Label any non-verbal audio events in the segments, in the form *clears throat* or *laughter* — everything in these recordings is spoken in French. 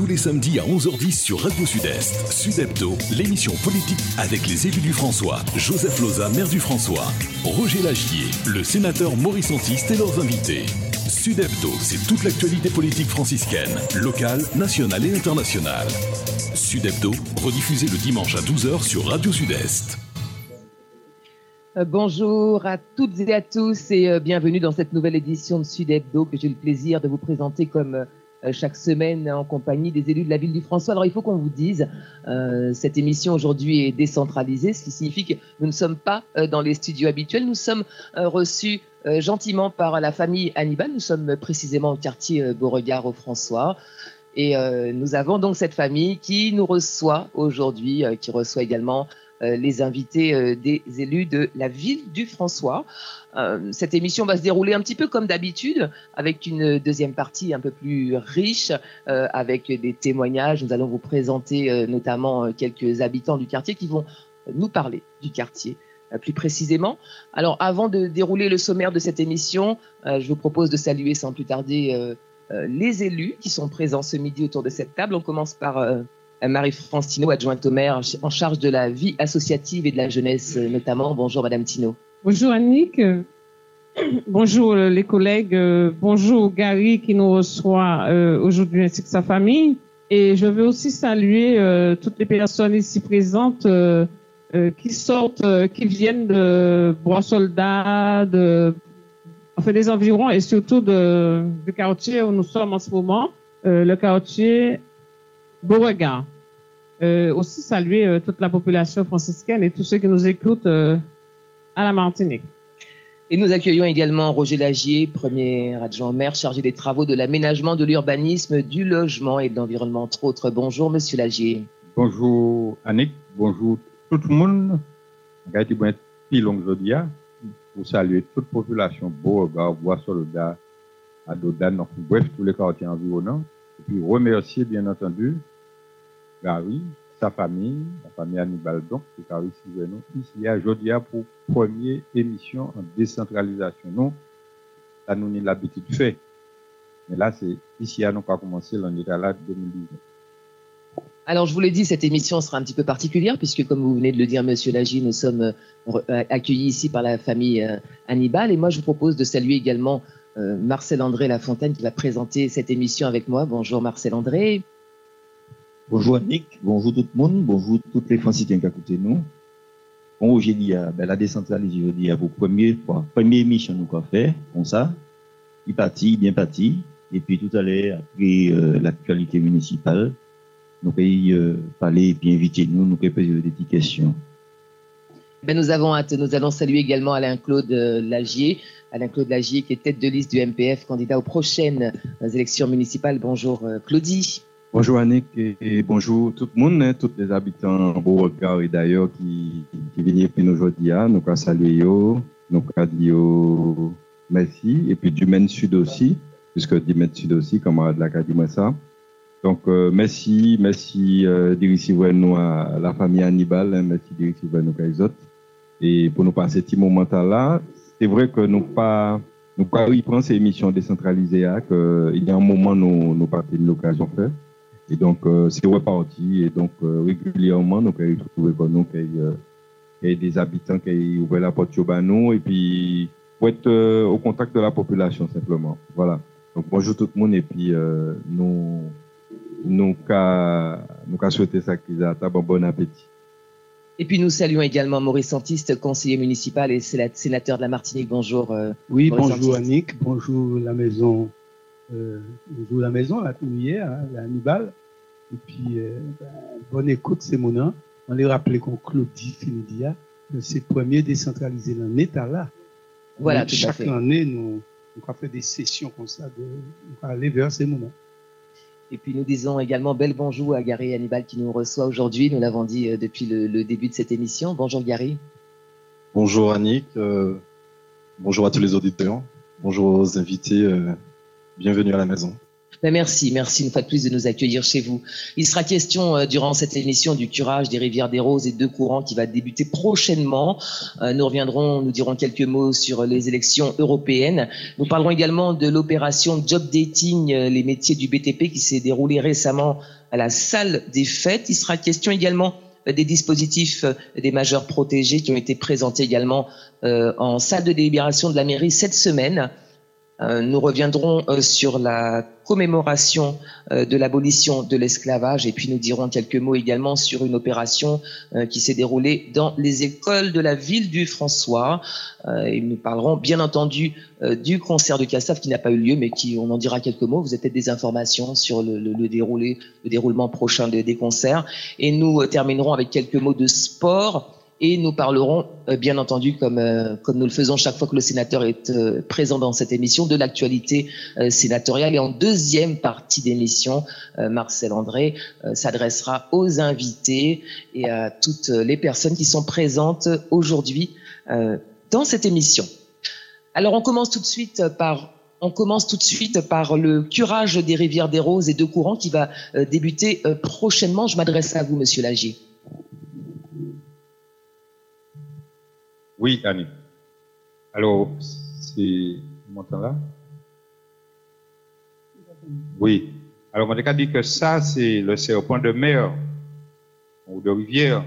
tous les samedis à 11h10 sur Radio Sud-Est. Sud Hebdo, l'émission politique avec les élus du François, Joseph Loza, maire du François, Roger Lagier, le sénateur Maurice Antiste et leurs invités. Sud Hebdo, c'est toute l'actualité politique franciscaine, locale, nationale et internationale. Sud Hebdo, rediffusé le dimanche à 12h sur Radio Sud-Est. Euh, bonjour à toutes et à tous et euh, bienvenue dans cette nouvelle édition de Sud Hebdo que j'ai le plaisir de vous présenter comme euh, chaque semaine en compagnie des élus de la ville du François. Alors il faut qu'on vous dise, euh, cette émission aujourd'hui est décentralisée, ce qui signifie que nous ne sommes pas euh, dans les studios habituels, nous sommes euh, reçus euh, gentiment par la famille Hannibal, nous sommes précisément au quartier euh, Beauregard au François. Et euh, nous avons donc cette famille qui nous reçoit aujourd'hui, euh, qui reçoit également euh, les invités euh, des élus de la ville du François. Euh, cette émission va se dérouler un petit peu comme d'habitude, avec une deuxième partie un peu plus riche, euh, avec des témoignages. Nous allons vous présenter euh, notamment euh, quelques habitants du quartier qui vont nous parler du quartier euh, plus précisément. Alors avant de dérouler le sommaire de cette émission, euh, je vous propose de saluer sans plus tarder euh, euh, les élus qui sont présents ce midi autour de cette table. On commence par Marie-France Tino, adjointe au maire en charge de la vie associative et de la jeunesse euh, notamment. Bonjour Madame Tino. Bonjour Annick, *clears throat* bonjour euh, les collègues, Euh, bonjour Gary qui nous reçoit aujourd'hui ainsi que sa famille. Et je veux aussi saluer toutes les personnes ici présentes qui sortent, qui viennent de Bois-Soldat, de, des environs et surtout du quartier où nous sommes en ce moment, le quartier Beauregard. Euh, aussi saluer euh, toute la population franciscaine et tous ceux qui nous écoutent euh, à la Martinique. Et nous accueillons également Roger Lagier, premier adjoint au maire chargé des travaux de l'aménagement, de l'urbanisme, du logement et de l'environnement, entre autres. Bonjour Monsieur Lagier. Bonjour Annick, bonjour tout le monde. Je plus long aujourd'hui pour saluer toute la population Beauregard, Bois-Soldat, Adodan, bref, tous les quartiers environnants. Et puis remercier bien entendu Gary, sa famille, la famille Hannibal donc, qui a réussi nous ici à aujourd'hui pour première émission en décentralisation. Nous, ça nous avons l'habitude de faire. Mais là, c'est ici à nous pas commencer l'année là 2019. Alors, je vous l'ai dit, cette émission sera un petit peu particulière puisque, comme vous venez de le dire, Monsieur Lagier, nous sommes euh, euh, accueillis ici par la famille euh, Hannibal. Et moi, je vous propose de saluer également Marcel André Lafontaine qui va présenter cette émission avec moi. Bonjour Marcel André. Bonjour Annick, bonjour tout le monde, bonjour toutes les franciliens qui écoutent nous. Bon, dit, euh, ben, la décentralisation, je dis, à vos premières fois, première émission nous qu'a fait, comme ça. Il parti, bien parti. Et puis tout à l'heure, après euh, l'actualité municipale, nous pouvons euh, parler et puis inviter nous, nous pouvons poser des questions. Ben, nous avons. Nous allons saluer également Alain-Claude Lagier. Alain-Claude Lagier qui est tête de liste du MPF, candidat aux prochaines élections municipales. Bonjour Claudie. Bonjour Annick et, et bonjour tout le monde, hein, tous les habitants de Beauregard et d'ailleurs qui, viennent aujourd'hui. hein. Nous allons saluer nous allons merci et puis du Maine Sud aussi, puisque du Maine Sud aussi, camarade dit moi ça. Donc euh, merci, merci euh, de nous à la famille Hannibal, hein, merci de recevoir nous les autres. Et pour nous passer ce moment là, c'est vrai que nous pas nous pas reprendre ces émissions décentralisées là, que y a un moment nous nous pas eu l'occasion de faire. Et donc, euh, c'est reparti. Et donc, euh, régulièrement, nous avons trouvé que nous, qu'il y, a- qu'il y a des habitants qui ont ouvert la porte sur nous. Et puis, pour être euh, au contact de la population, simplement. Voilà. Donc, bonjour tout le monde. Et puis, euh, nous, nous, qu'à souhaiter ça qu'ils aient un bon appétit. Et puis nous saluons également Maurice Santiste, conseiller municipal et sénateur de la Martinique. Bonjour. euh, Oui, Maurice bonjour Antiste. Annick, bonjour la maison, euh, bonjour la maison, la hier, hein, la Hannibal. Et puis, euh, ben, bonne écoute, c'est mon nom. On les rappelait qu'on Claudie Finidia, c'est premier décentralisé dans l'État là. Voilà, tout à Chaque fait. année, nous, avons fait des sessions comme ça, de, nous aller vers ces moments. Et puis nous disons également bel bonjour à Gary Hannibal qui nous reçoit aujourd'hui. Nous l'avons dit euh, depuis le, le début de cette émission. Bonjour Gary. Bonjour Annick, euh, bonjour à tous les auditeurs, bonjour aux invités, euh, bienvenue à la maison. Ben, merci, merci une fois de plus de nous accueillir chez vous. Il sera question euh, durant cette émission du curage des rivières des Roses et deux courants qui va débuter prochainement. Euh, nous reviendrons, nous dirons quelques mots sur les élections européennes. Nous parlerons également de l'opération Job Dating, euh, les métiers du BTP qui s'est déroulée récemment à la salle des fêtes. Il sera question également des dispositifs des majeurs protégés qui ont été présentés également en salle de délibération de la mairie cette semaine. Euh, nous reviendrons euh, sur la commémoration euh, de l'abolition de l'esclavage et puis nous dirons quelques mots également sur une opération qui s'est déroulée dans les écoles de la ville du François. Et nous parlerons bien entendu du concert de Cassav qui n'a pas eu lieu mais qui, on en dira quelques mots. Vous avez peut-être des informations sur le, déroulé, le déroulement prochain des concerts. Et nous terminerons avec quelques mots de sport et nous parlerons, euh, bien entendu, comme, euh, comme nous le faisons chaque fois que le sénateur est euh, présent dans cette émission, de l'actualité sénatoriale. Et en deuxième partie d'émission, Marcel André s'adressera aux invités et à toutes les personnes qui sont présentes aujourd'hui dans cette émission. Alors on commence tout de suite par on commence tout de suite par le curage des rivières des Roses et de courants qui va débuter prochainement. Je m'adresse à vous, Monsieur Lagier. Oui, Annie. Alors, c'est. Vous là? Oui. Alors, on a dit que ça, c'est le serpent de mer ou de rivière,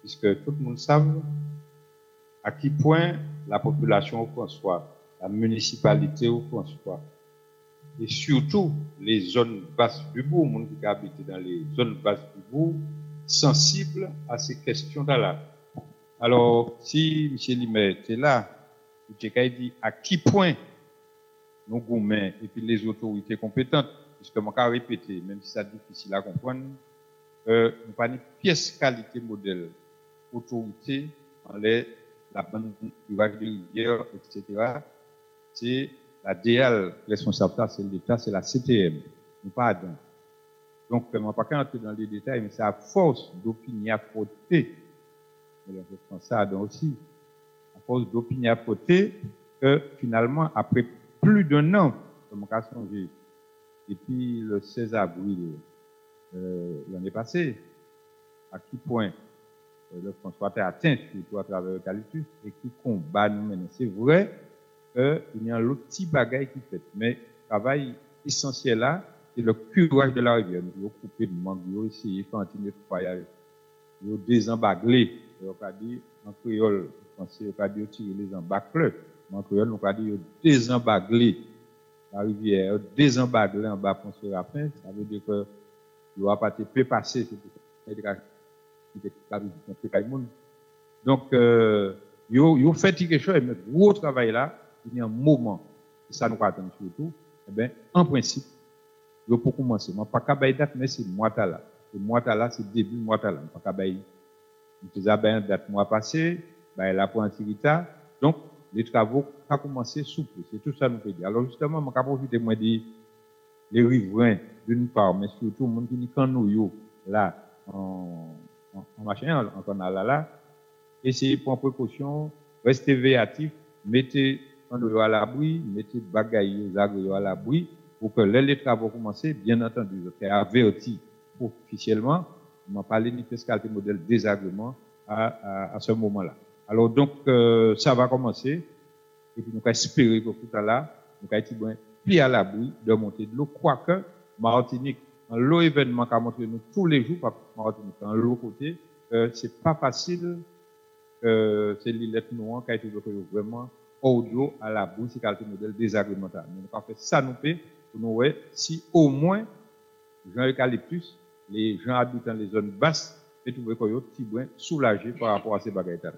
puisque tout le monde sait à quel point la population François, la municipalité François, et surtout les zones basses du bourg, monde qui habite dans les zones basses du bourg, sensibles à ces questions-là. Alors, si M. Limet était là, il dit à qui point nous gourmets et puis les autorités compétentes, puisque je vais répéter, même si c'est difficile à comprendre, euh, nous pas une pièce qualité modèle, autorité, en les, la bande de rivière, etc. C'est la DL responsable, c'est l'État, c'est la CTM. Nous pas. Donc, je ne vais pas entrer dans les détails, mais c'est à force d'opinion frottée mais je ça aussi, à cause côté, que finalement, après plus d'un an, on a songé, depuis le 16 avril euh, l'année passée, à qui point euh, le François a atteint, surtout à travers le Calitus, et qui combat nous maintenant. C'est vrai qu'il y a un petit bagaille qui fait, mais le travail essentiel là, c'est le curage de la rivière. Nous avons coupé de mangue, nous avons essayé de faire un nettoyage, nous avons désembagler on a dit, en créole, les embâcles. La rivière, en bas pour se. Ça veut dire que, il pas Donc, euh, yo, yo fait quelque chose, mais travail là, il y a un moment, ça nous attend surtout, eh bien, en principe, pour commencer, moi, pas qu'à date, mais c'est là. C'est mois là, c'est début mois là, pas faisons bien date mois passé, ben, la pointilita. Donc, les travaux ont commencé souple. C'est tout ça nous peut dire. Alors, justement, je vais profiter moi de les riverains, d'une part, mais surtout, les gens qui sont nous, là, en, en, en machin, en canal là, là, essayez de prendre précaution, restez véatifs, mettez en à l'abri, mettez bagaille à l'abri, pour que les travaux commencent, bien entendu, c'est averti officiellement, on parlé d'une fiscalité modèle désagrément à, à, ce moment-là. Alors donc, euh, ça va commencer. Et puis nous allons espérer que tout à l'heure, nous allons être puis à l'abri de monter de l'eau. Quoique, Martinique, en l'eau événement qu'a montré nous tous les jours, Martinique, en l'eau côté, euh, c'est pas facile, euh, c'est l'île noire qui a été vraiment au dos à l'abri, c'est qualité modèle désagrément. Mais nous avons fait ça nous fait pour nous voir si au moins, Jean Eucalyptus, les gens habitant les zones basses et trouver qu'ils sont soulagés par rapport à ces bagages.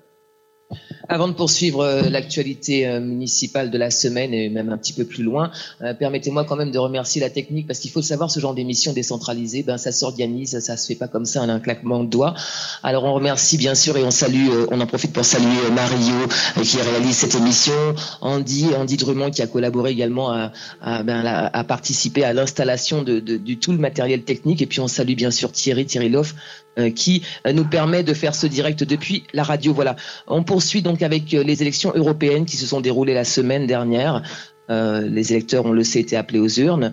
Avant de poursuivre euh, l'actualité euh, municipale de la semaine et même un petit peu plus loin, euh, permettez-moi quand même de remercier la technique parce qu'il faut savoir ce genre d'émission décentralisée, ben ça s'organise, ça se fait pas comme ça en un claquement de doigts. Alors on remercie bien sûr et on salue, on en profite pour saluer Mario qui réalise cette émission, Andy, Andy Drummond qui a collaboré également à, ben, participer à l'installation de, tout le matériel technique et puis on salue bien sûr Thierry Thierry Loff qui euh, nous permet de faire ce direct depuis la radio. Voilà. On poursuit donc avec euh, les élections européennes qui se sont déroulées la semaine dernière. les électeurs, on le sait, étaient appelés aux urnes.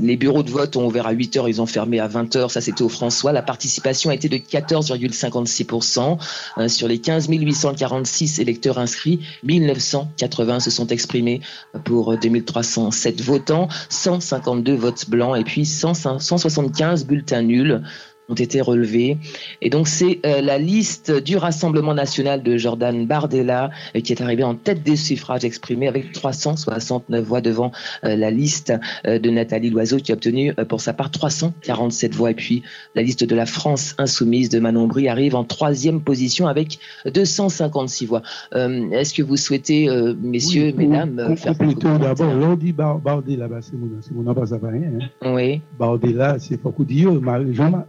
les bureaux de vote ont ouvert à 8 heures, ils ont fermé à 20 heures. Ça, c'était au François. La participation a été de 14,56%. sur les 15 846 électeurs inscrits, 1980 se sont exprimés pour 2307 votants, 152 votes blancs et puis 175 bulletins nuls ont été relevés. Et donc c'est euh, la liste du Rassemblement national de Jordan Bardella euh, qui est arrivée en tête des suffrages exprimés avec 369 voix devant euh, la liste de Nathalie Loiseau qui a obtenu pour sa part 347 voix. Et puis la liste de la France insoumise de Manon Brie arrive en troisième position avec 256 voix. Est-ce que vous souhaitez, messieurs, mesdames, faire d'abord, l'on dit Bardella, c'est mon nom, pas ça rien. Hein. Oui. Bardella, c'est Foucault Jean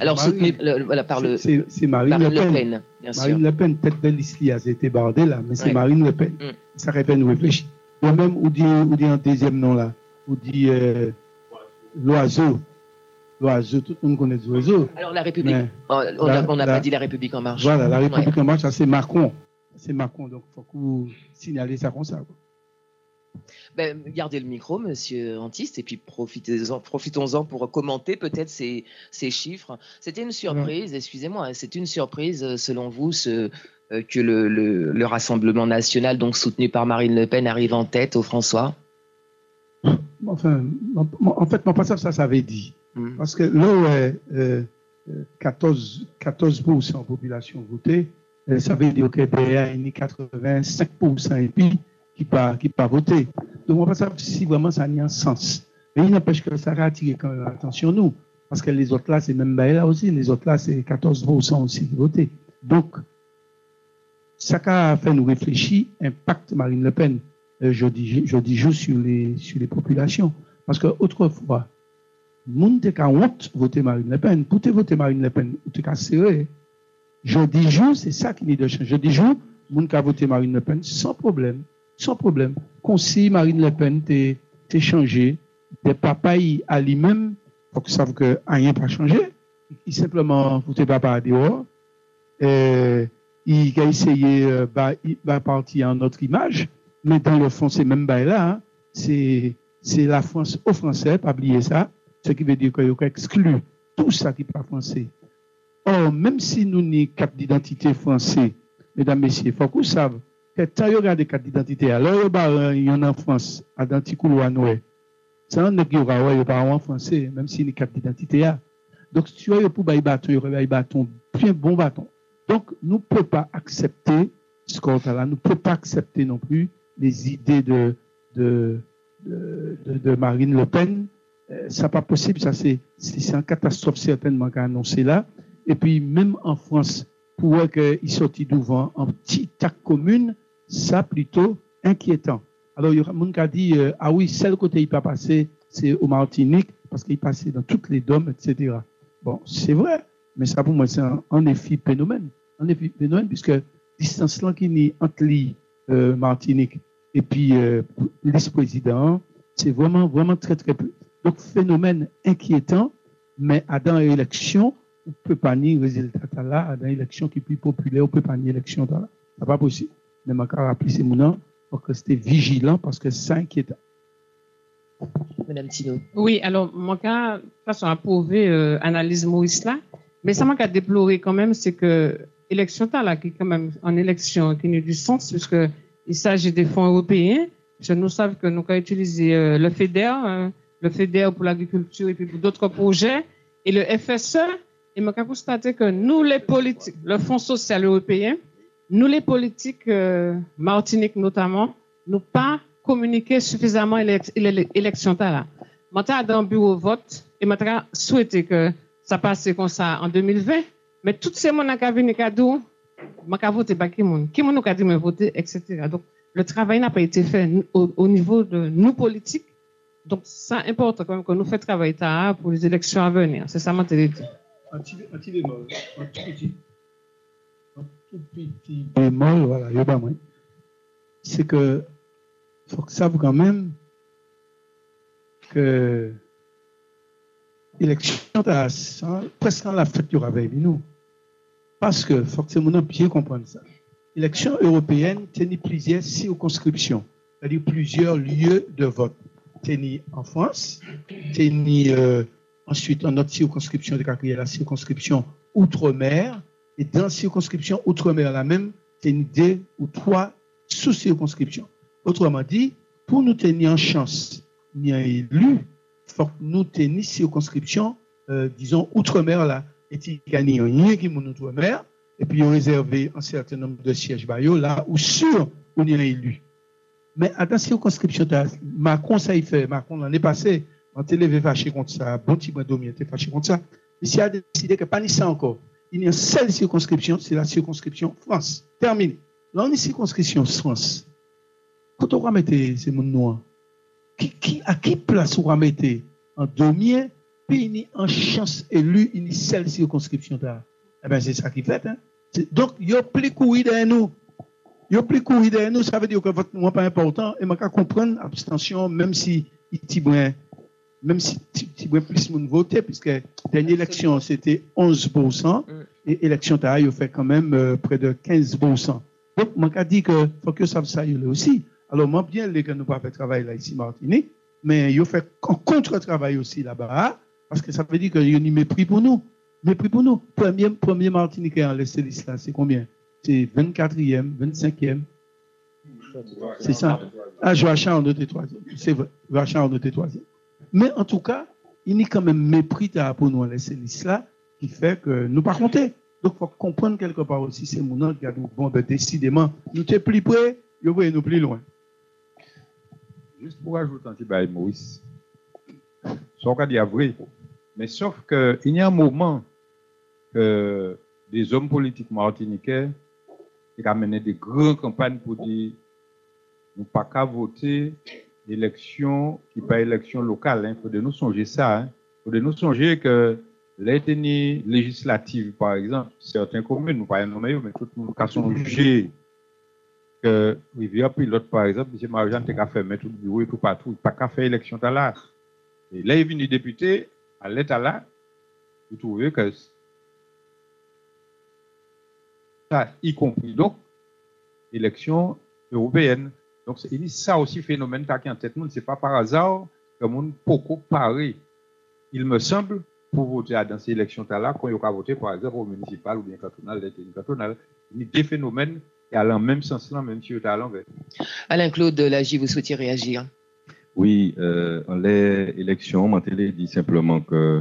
alors, soutenu voilà, par le. C'est Marine, Le Pen. bien Marine Le Pen, tête de l'Islia, c'était bardé là, mais c'est Marine Le Pen. Mm. Ça répète, nous réfléchir. Moi-même, on dit, on dit un deuxième nom là, on dit euh, l'oiseau. L'oiseau, tout le monde connaît l'oiseau. Alors la République, on n'a pas dit la République en marche. Voilà, la République en marche, c'est Macron. C'est Macron, donc il faut que vous signaler ça comme ça. Quoi. Ben, gardez le micro, monsieur Antiste, et puis profitez-en, profitons-en pour commenter peut-être ces, ces chiffres. C'était une surprise, excusez-moi, hein, c'est une surprise euh, selon vous ce, euh, que le, le, Rassemblement national, donc soutenu par Marine Le Pen, arrive en tête au François? Enfin, en fait, mon passage, ça s'avait dit. Hmm. Parce que là où 14, 14% en population votée, euh, ça veut dire que y a 85% et puis qui pas, qui pas voté. Donc, on va pas savoir si vraiment ça a un sens. Mais il n'empêche que ça a attiré quand même l'attention nous. Parce que les autres là, c'est même là aussi. Les autres là, c'est 14% aussi qui votaient. Donc, ça a fait nous réfléchir, impact Marine Le Pen, euh, je dis, juste sur les, sur les populations. Parce que autrefois, monde qui honte voter Marine Le Pen. Pour te voter Marine Le Pen, ou te serré. Je dis juste, c'est ça qui n'est de changer. Je dis juste, monde qui a voté Marine Le Pen sans problème sans problème. Si Marine Le Pen t'est changé, des papayes à lui-même, pour que savent que rien pas changé. Il simplement foutait papa dehors. Il a essayé de bah, partir en notre image, mais dans le fond, c'est même là, hein. c'est la France aux Français, pas oublier ça, ce qui veut dire qu'il faut exclure tout ça qui n'est pas français. Or, même si nous n'avons carte d'identité français, mesdames, messieurs, il faut que vous sachiez quand vous regardez carte d'identité, alors il y en a en France, à Danticoulo, à Noé. Ça, on ne peut pas en français, même si une carte d'identité. Donc, si tu as pour un bâton, il y a un bâton, bien bon bâton. Donc, nous ne pouvons pas accepter ce qu'on a là. Nous ne pouvons pas accepter non plus les idées de, de, de, de, Marine Le Pen. Euh, ça pas possible. Ça, c'est, une catastrophe certainement qu'a annoncé là. Et puis, même en France, pour qu'il sortit devant en petite tac commune, ça plutôt inquiétant. Alors, il y aura qui a dit, euh, ah oui, seul côté il peut passer, c'est au Martinique, parce qu'il passait dans toutes les dômes, etc. Bon, c'est vrai, mais ça pour moi, c'est un, effet phénomène. Un effet phénomène, puisque distance là qui est entre euh, Martinique et puis euh, président c'est vraiment, vraiment très, très peu. Donc, phénomène inquiétant, mais à dans l'élection, on ne peut pas nier le résultat là, à dans l'élection qui est plus populaire, on ne peut pas nier l'élection là. n'est pas possible mais je rappeler ces mots pour que c'était vigilant parce que c'est inquiétant. Madame Tino. Oui, alors, mon cas, façon, approuvé euh, analyse Maurice là, mais ça m'a déploré quand même, c'est que l'élection là, qui est quand même en élection qui n'a du sens, puisque il s'agit des fonds européens. Je nous savons que nous avons utilisé euh, le FEDER, euh, le FEDER pour l'agriculture et puis pour d'autres projets, et le FSE. Et je constaté que nous, les politiques, le Fonds social européen, nous, les politiques, euh, Martinique notamment, nous pas communiqué suffisamment l'élection là. Maintenant, dans le bureau vote, et maintenant, souhaité que ça passe comme ça en 2020, mais toutes ces gens qui viennent cadeau, je voté pas qui moun, qui dit me voter, etc. Donc, le travail n'a pas été fait au, niveau de nous politiques. Donc, ça importe quand même que nous fassions travailler pour les élections à venir. C'est ça, ma petit bémol, voilà, il y c'est que faut que ça vous quand même que l'élection presque en la fête il y aura nous. Parce que faut que mon bien comprendre ça. L'élection européenne tenait plusieurs circonscriptions. c'est-à-dire plusieurs lieux de vote. C'est en France, c'est euh, ensuite dans notre circonscription de la circonscription Outre-mer, et dans la circonscription Outre-mer, la même, c'est deux ou trois sous-circonscriptions. Autrement dit, pour nous tenir en chance, ni un élu, il faut que nous tenions circonscription, euh, disons, Outre-mer, là, et il y a qui est Outre-mer, et puis on réservé un certain nombre de sièges là où sûr on a élu. Mais à la circonscription, Macron, ça y fait, Macron l'année passée, on levé fâché contre ça, bon petit était fâché contre ça. Ici a décidé que pas ni ça encore. Il y a une seule circonscription, c'est la circonscription France. Terminé. Là, on est circonscription France. Quand on va mettre ces mondes noirs, qui, à qui place on va mettre en domien, puis il y a une chance élue, une seule circonscription. Eh bien, c'est ça qui fait. Hein? Donc, il y a plus courir derrière nous. Il y a plus courir derrière nous, ça veut dire que votre n'est pas important. Et peux comprendre l'abstention, même si il même si tu plus de voter, puisque la dernière élection, c'était 11%, et l'élection taille, il fait quand même euh, près de 15%. Donc, je dit que faut que ça ça aussi. Alors, moi, bien, les que nous pas fait travail là, ici, Martinique, mais il fait un contre-travail aussi là-bas, parce que ça veut dire qu'il y a un mépris pour nous. Mépris pour nous. Premier, premier Martiniquais en laissé là, c'est combien? C'est 24e, 25e. C'est ça. Ah, Joachim en était troisième. C'est vrai. Joachim en était troisième. Mais en tout cas, il y a quand même mépris pour nous laisser là qui fait que nous pas. Donc, il faut comprendre quelque part aussi ces moments qui a ben, décidément, nous sommes plus près, nous nous plus loin. Juste pour ajouter un petit peu, Maurice. Ce qu'on dit vrai. Mais sauf qu'il y a un moment que des hommes politiques martiniquais qui ont mené des grandes campagnes pour dire nous pas qu'à voter élection qui pas élection locale. Il hein. faut de nous songer ça. Il hein. faut de nous songer que les législatives, par exemple, certaines communes, nous pas nommer, mais tout le monde a songé que Rivière Pilote, par exemple, M. Marjan a fermé tout le bureau et tout partout, il pas qu'à faire élection là. Et là, il est venu député, à l'état là, vous trouvez que ça, y compris donc, élection européenne. Donc, il dit ça aussi phénomène qui en tête Ce c'est pas par hasard que monde beaucoup paré. Il me semble, pour voter dans ces élections-là, quand il y a voté, par exemple, au municipal ou bien cantonal, cantonal, il y a des phénomènes et allant même sens là, même si vous à l'envers. Alain Claude Lagie, vous souhaitez réagir? Oui, euh, en l'élection, Mantelé dit simplement que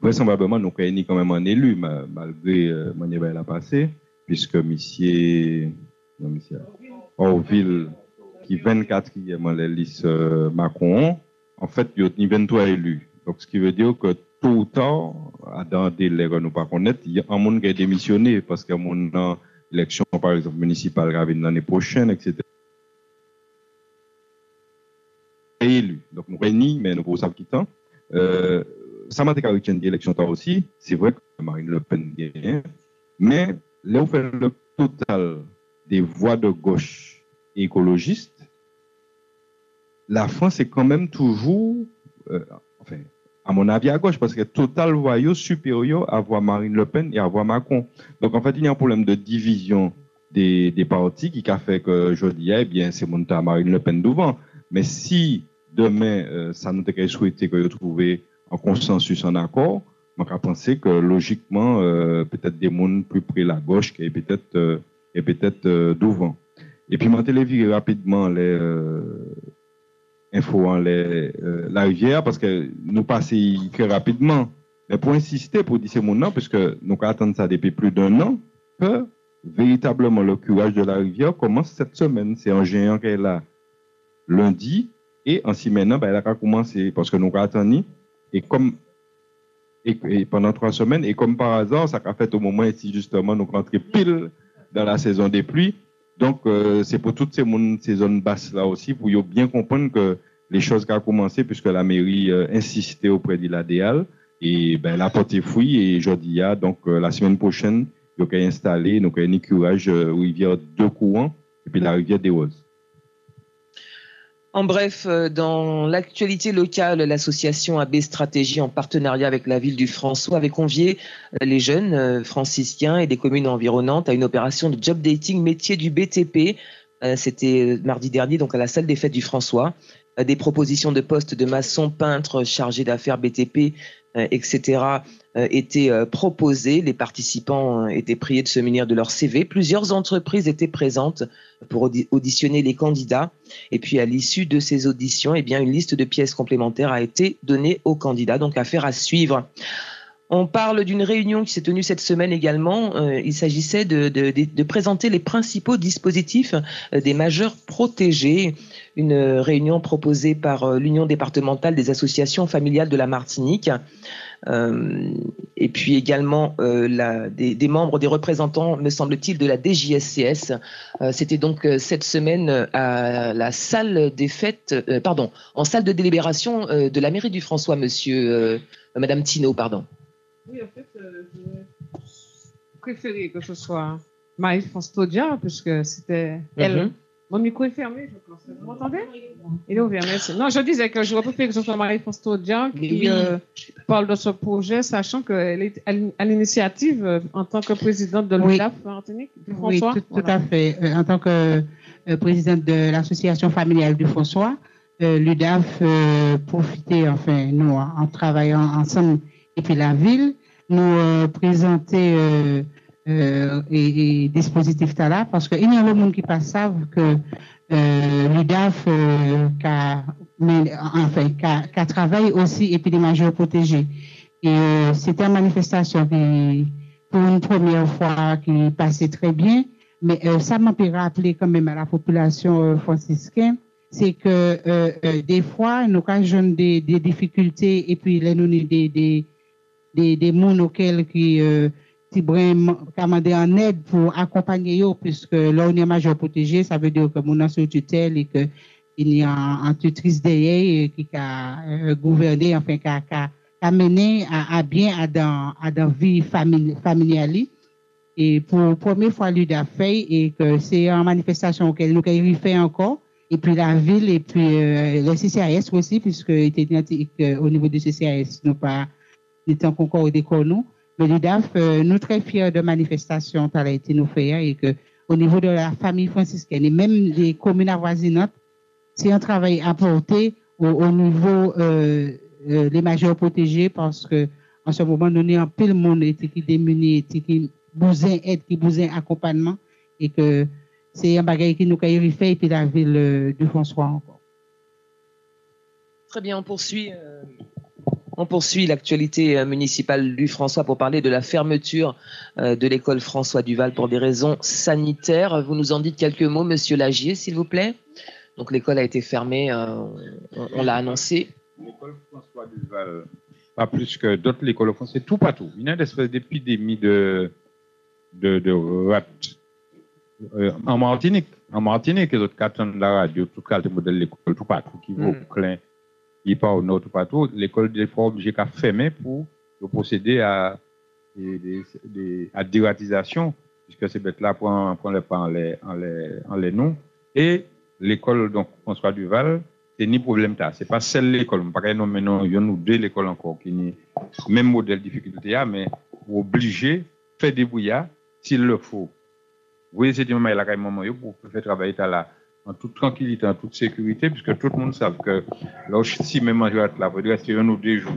vraisemblablement, nous avons quand même un élu, malgré euh, manière a passé, puisque monsieur, non, monsieur Orville, qui 24e dans la liste euh, Macron, en fait, il y a 23 élus. Donc, ce qui veut dire que tout ou tard, dans des délai que nous pas il y a un monde qui a démissionné parce qu'il y a un monde dans l'élection, par exemple, municipale l'année prochaine, etc. élu. Donc, nous réunis, mais nous pour ça temps. Euh, ça m'a été l'élection aussi. C'est vrai que Marine Le Pen gagne. Mais là, on fait le total des voix de gauche écologistes. La France est quand même toujours, euh, enfin, à mon avis, à gauche, parce que total voyou supérieur à voix Marine Le Pen et à voix Macron. Donc, en fait, il y a un problème de division des, partis qui a fait que je dis, eh bien, c'est monté à Marine Le Pen devant. Mais si demain, euh, ça nous était souhaité que trouver en consensus, en accord, on va penser que logiquement, euh, peut-être des mondes plus près de la gauche qui est peut-être euh, et peut-être euh. Et puis, je télévisé rapidement les euh, infos en les, la rivière parce que nous passons très rapidement. Mais pour insister, pour dire ce monde parce que nous attendons ça depuis plus d'un an, que véritablement le curage de la rivière commence cette semaine. C'est un géant est là lundi et en six maintenant, ben, elle a commencé parce que nous attendons et comme et, pendant trois semaines, et comme par hasard, ça a fait au moment ici justement nous rentrer pile dans la saison des pluies. Donc euh, c'est pour toutes ces, zones basses là aussi pour bien comprendre que les choses ont commencé puisque la mairie euh, insistait auprès de l'ADL et ben la porte est fouille et aujourd'hui donc euh, la semaine prochaine il y a installé donc un écurage rivière de courants et puis la rivière des Roses. En bref, euh, dans l'actualité locale, l'association AB Stratégie, en partenariat avec la ville du François, avait convié euh, les jeunes euh, franciscains et des communes environnantes à une opération de job dating métier du BTP C'était mardi dernier, donc à la salle des fêtes du François. Des propositions de postes de maçons, peintres, chargés d'affaires BTP, etc. étaient proposées. Les participants étaient priés de se munir de leur CV. Plusieurs entreprises étaient présentes pour auditionner les candidats. Et puis à l'issue de ces auditions, eh bien, une liste de pièces complémentaires a été donnée aux candidats. Donc affaire à suivre. On parle d'une réunion qui s'est tenue cette semaine également. Euh, il s'agissait de, présenter les principaux dispositifs euh, des majeurs protégés. Une réunion proposée par euh, l'Union départementale des associations familiales de la Martinique. Et puis également des, membres, des représentants, me semble-t-il, de la DJSCS. C'était donc cette semaine à la salle des fêtes, pardon, en salle de délibération de la mairie du François, monsieur, madame Tino, pardon. Oui, en fait, euh, je préférais que ce soit Marie-France Todia, puisque c'était elle. Mhm. Mon micro est fermé, je pense. Vous m'entendez? Il est ouvert, merci. Non, je disais que je préférer que ce soit Marie-France Todia qui euh, parle de ce projet, sachant qu'elle est à l'initiative euh, en tant que présidente de l'UDAF François. Oui, tout, tout à fait. Euh, en tant que euh, présidente de l'association familiale du François, euh, l'UDAF profitait, enfin, nous, en travaillant ensemble et puis la ville nous euh, présenter euh, euh, et, et dispositifs là parce qu'il y a le monde qui pas savent que euh, l'UDAF euh, enfin, qui travaille aussi et puis des majeurs protégés. Et euh, c'était une manifestation qui, pour une première fois, qui passait très bien, mais euh, ça m'a pu rappeler quand même à la population franciscaine, c'est que des fois, nous avons des, des difficultés et puis là, nous des, des des, des gens auxquels qui, euh, qui demander en aide pour accompagner eux, puisque là, on est majeur protégé, ça veut dire que mon sur tutelle et que il y a un tutrice derrière qui a euh, gouverné, enfin, qui a, qui a, mené à, bien à dans, à dans vie familiale. Et pour la première fois, lui a fait et que c'est une manifestation auquel nous avons fait encore. Et puis la ville et puis euh, le CCAS aussi, puisque était au niveau du CCAS, nous pas étant encore des nous. Mais l'UDAF, euh, nous très fiers de manifestation qui a été nous et que au niveau de la famille franciscaine et même des communes avoisinantes, c'est un travail apporté au, au niveau euh, euh, les majeurs protégés parce que en ce moment donné, en pile monde qui démuni, qui besoin aide, qui besoin accompagnement et que c'est un bagage qui nous a fait et puis la ville euh, du François encore. Très bien, on poursuit. On poursuit l'actualité euh, municipale du François pour parler de la fermeture euh, de l'école François Duval pour des raisons sanitaires. Vous nous en dites quelques mots, Monsieur Lagier, s'il vous plaît. Donc l'école a été fermée, euh, on, on l'a annoncé. L'école François Duval, pas plus que d'autres écoles françaises, tout partout. Il y a une espèce d'épidémie de, de, de rat. Euh, en Martinique, en Martinique, les autres cartons de la radio, tout cas, modèle l'école, tout partout, qui vaut Mm. plein il part au nord tout partout, l'école des formes qu'à fermer pour, pour procéder à, des, dératisation, puisque ces bêtes-là prennent prend les pas en les, en les, en noms. Et l'école, donc, François Duval, c'est ni problème là. C'est pas celle l'école. Qu'elle non, maintenant, il y a nous deux l'école encore qui ni même modèle difficulté, là, mais obligé, faire des bouillards s'il le faut. Vous voyez, c'est du moment, il a quand même pour faire travailler là en toute tranquillité, en toute sécurité, puisque tout le monde sait que si même manger là, il faut rester un ou deux jours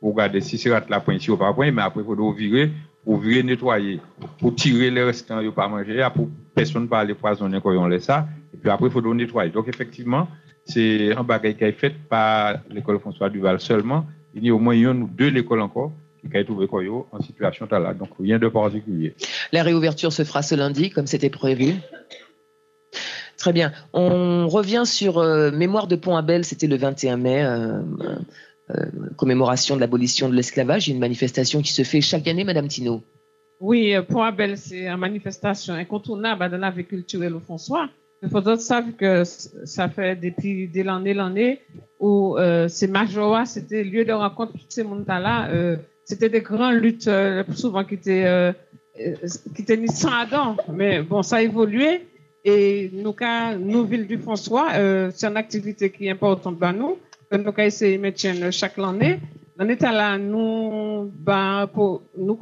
pour regarder si c'est là point, si ou pas point, mais après, il faut virer, pour virer, nettoyer, pour tirer les restants, il pas manger, pour personne pas aller poisonner quand on laisse ça, et puis après, il faut nettoyer. Donc, effectivement, c'est un bagage qui est fait par l'école François Duval seulement. Il y a au moins une ou deux l'école encore qui a trouvé en situation là. Donc, rien de particulier. La réouverture se fera ce lundi, comme c'était prévu. Très bien. On revient sur euh, Mémoire de Pont-Abel, c'était le 21 mai, euh, euh, commémoration de l'abolition de l'esclavage, une manifestation qui se fait chaque année, Madame Tino. Oui, Pont-Abel, c'est une manifestation incontournable dans la vie culturelle au François. Il faut savoir que ça fait depuis l'année l'année où ces majoras, c'était lieu de rencontre pour ces mondes-là. C'était des grandes luttes, souvent qui étaient, qui étaient sans Adam. Mais bon, ça a évolué. Et nous, nous, Ville du François, euh, c'est une activité qui est importante pour nous, nous essayé de mettre chaque année. Dans l'état là, nous, pour, nous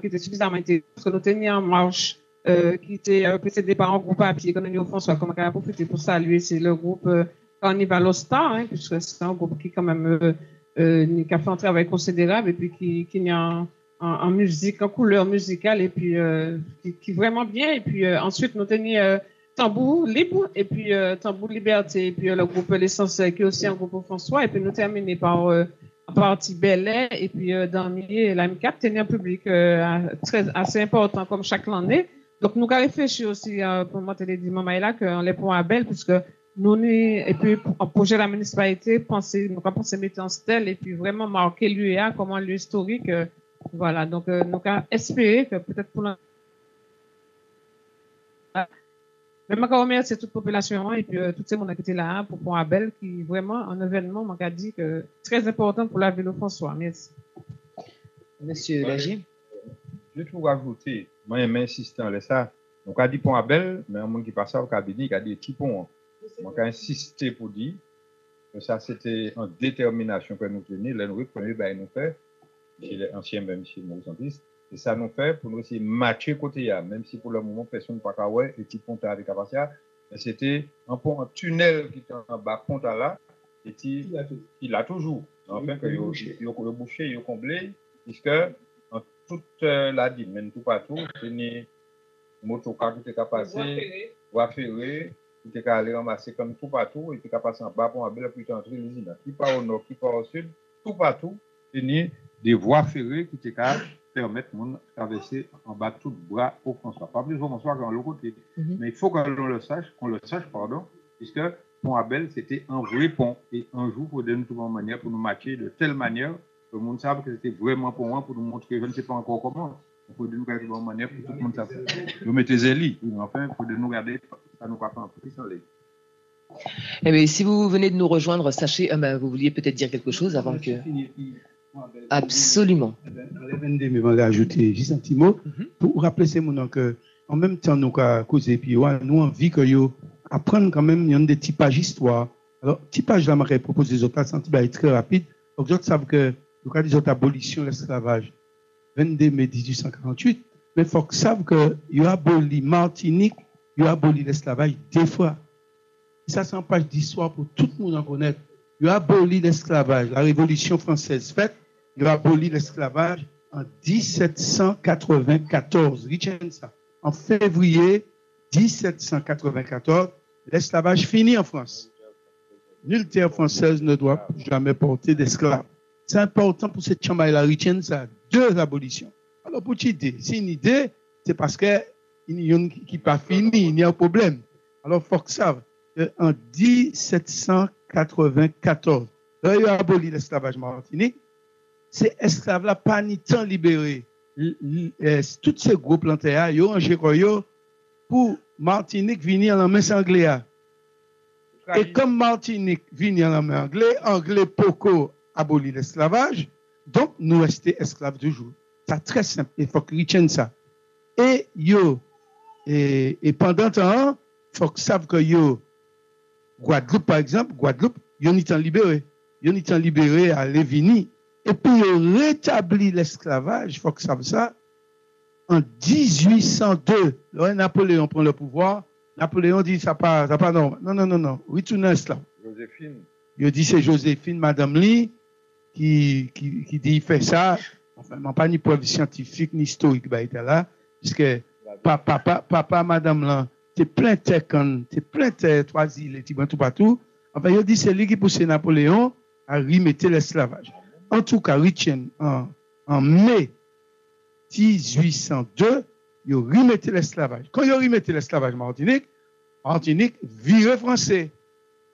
qui était suffisamment intéressant, nous tenions en marche euh, qui était euh, précédé par un groupe à pied, comme François, comme on a pour saluer, le groupe euh, Carnival Star, hein, puisque c'est un groupe qui, quand même, a fait un travail considérable et puis qui, qui est en, musique, en couleur musicale, et puis euh, qui, qui vraiment bien. Et puis euh, ensuite, nous tenions euh, Tambour Libre, et puis Tambour Liberté, et puis le groupe L'Essentiel, qui est aussi un groupe François, et puis nous terminer par partie Bel Air, et puis dans le milieu, la M4 tenait un public très, assez important comme chaque année. Donc, nous avons réfléchi aussi pour moi, dit Maman là, qu'on les points à Belle, puisque nous, nous- et puis, en projet de la municipalité, penser, nous avons pensé mettre en stèle et puis vraiment marquer l'UEA comme un lieu historique. Voilà. Donc, euh, nous avons espéré que peut-être pour la... Mais je remercier toute la population et puis euh, tout ce monde qui était là hein, pour Pont Abel, qui est vraiment un événement, m'a dit que très important pour la ville de François. Merci. Monsieur Lagier. Je vais tout rajouter. Moi, j'aime insister en ça. Donc, on a dit pont Abel, mais un monde qui passe au cabinet, il a dit petit pont. Donc, on a insisté pour dire que ça, c'était en détermination que nous tenions. Là, nous reprenons, ben, nous fait, chez les anciens, même chez les centristes. Et ça nous fait pour nous essayer de matcher côté là, même si pour le moment, personne ne pas ouais, et petit pont avec. Mais c'était un pont, un tunnel qui était en bas, pont là, et qui, il l'a toujours. Enfin, que a bouché, il a comblé, puisque en toute euh, la dîme, même tout partout, c'est une motocar qui était capable de passer, voie ferrée, qui était aller ramasser comme tout partout, et qui était passer en bas pour un bel puis entrer l'usine. Qui part au nord, qui part au sud, tout partout, une des voies ferrées qui étaient capables de traverser en bas tout le bras au François. Pas plus au François qu'en l'autre côté. Mhm. Mais il faut qu'on le sache, qu'on le sache, pardon, puisque Pont Abel, c'était un vrai pont. Et un jour, il faut donner de manière pour nous matcher de telle manière que le monde sache que c'était vraiment pour moi, pour nous montrer, je ne sais pas encore comment. Il faut de nous garder de bonne manière pour tout le monde sache. Vous mettez Zélie, enfin, il faut de nous garder, ça nous pas en plus. Eh bien, si vous venez de nous rejoindre, sachez, ah ben, vous vouliez peut-être dire quelque chose avant que. Absolument. Dans les 22, mais on va ajouter juste un petit mot Mhm. pour rappeler ces mots que en même temps nous avons causé puis nous envie que apprendre quand même il y a des typages histoire. Alors typage là m'aurait proposé des autres bah, très rapide. Donc autres savent que nous avons des autres abolition de l'esclavage 22 mai 1848 mais il faut qu'ils savent que yo aboli Martinique, yo aboli l'esclavage deux fois. Ça c'est une page d'histoire pour tout le monde en connaître. Il a aboli l'esclavage, la Révolution française faite, il a aboli l'esclavage en 1794. Retiens ça? En février 1794, l'esclavage finit en France. Nulle terre française ne doit jamais porter d'esclaves. C'est important pour cette chambre la ça. Deux abolitions. Alors, pour une idée, c'est une idée, c'est parce que il y a qui pas fini, il y a un problème. Alors, il faut que ça, en 1794, là, il a aboli l'esclavage martinique. Ces esclaves-là, pas ni temps libérés. Euh, Tous ces groupes plantés, ils ont un pour Martinique venir en la main anglais. Et comme Martinique vient en la main anglais, anglais poco aboli l'esclavage, donc nous restons esclaves toujours. C'est très simple, il faut que retiennent ça. Et yo, et, et pendant temps, il faut qu'ils savent que yo, Guadeloupe par exemple, Guadeloupe, ils ont été libérés. Ils ont été libérés à Lévigny. Et puis ils ont rétabli l'esclavage, il faut qu'ils savent ça, en 1802. Lorsque Napoléon prend le pouvoir, Napoléon dit ça pas, ça pas non. Non, non, non, non. Retournez esclave. Joséphine, Il dit c'est Joséphine, Madame Lee, qui, qui, qui dit il fait ça. Enfin, pas ni preuve scientifique ni historique, bah, il là, puisque papa, papa, papa, Madame là, c'est plein de quand, c'est plein de trois îles, tout tout partout. Enfin, il dit c'est lui qui poussait Napoléon à remettre l'esclavage. En tout cas, Richien, en, mai 1802, il remettait l'esclavage. Quand il remettait l'esclavage Martinique, Martinique virait français.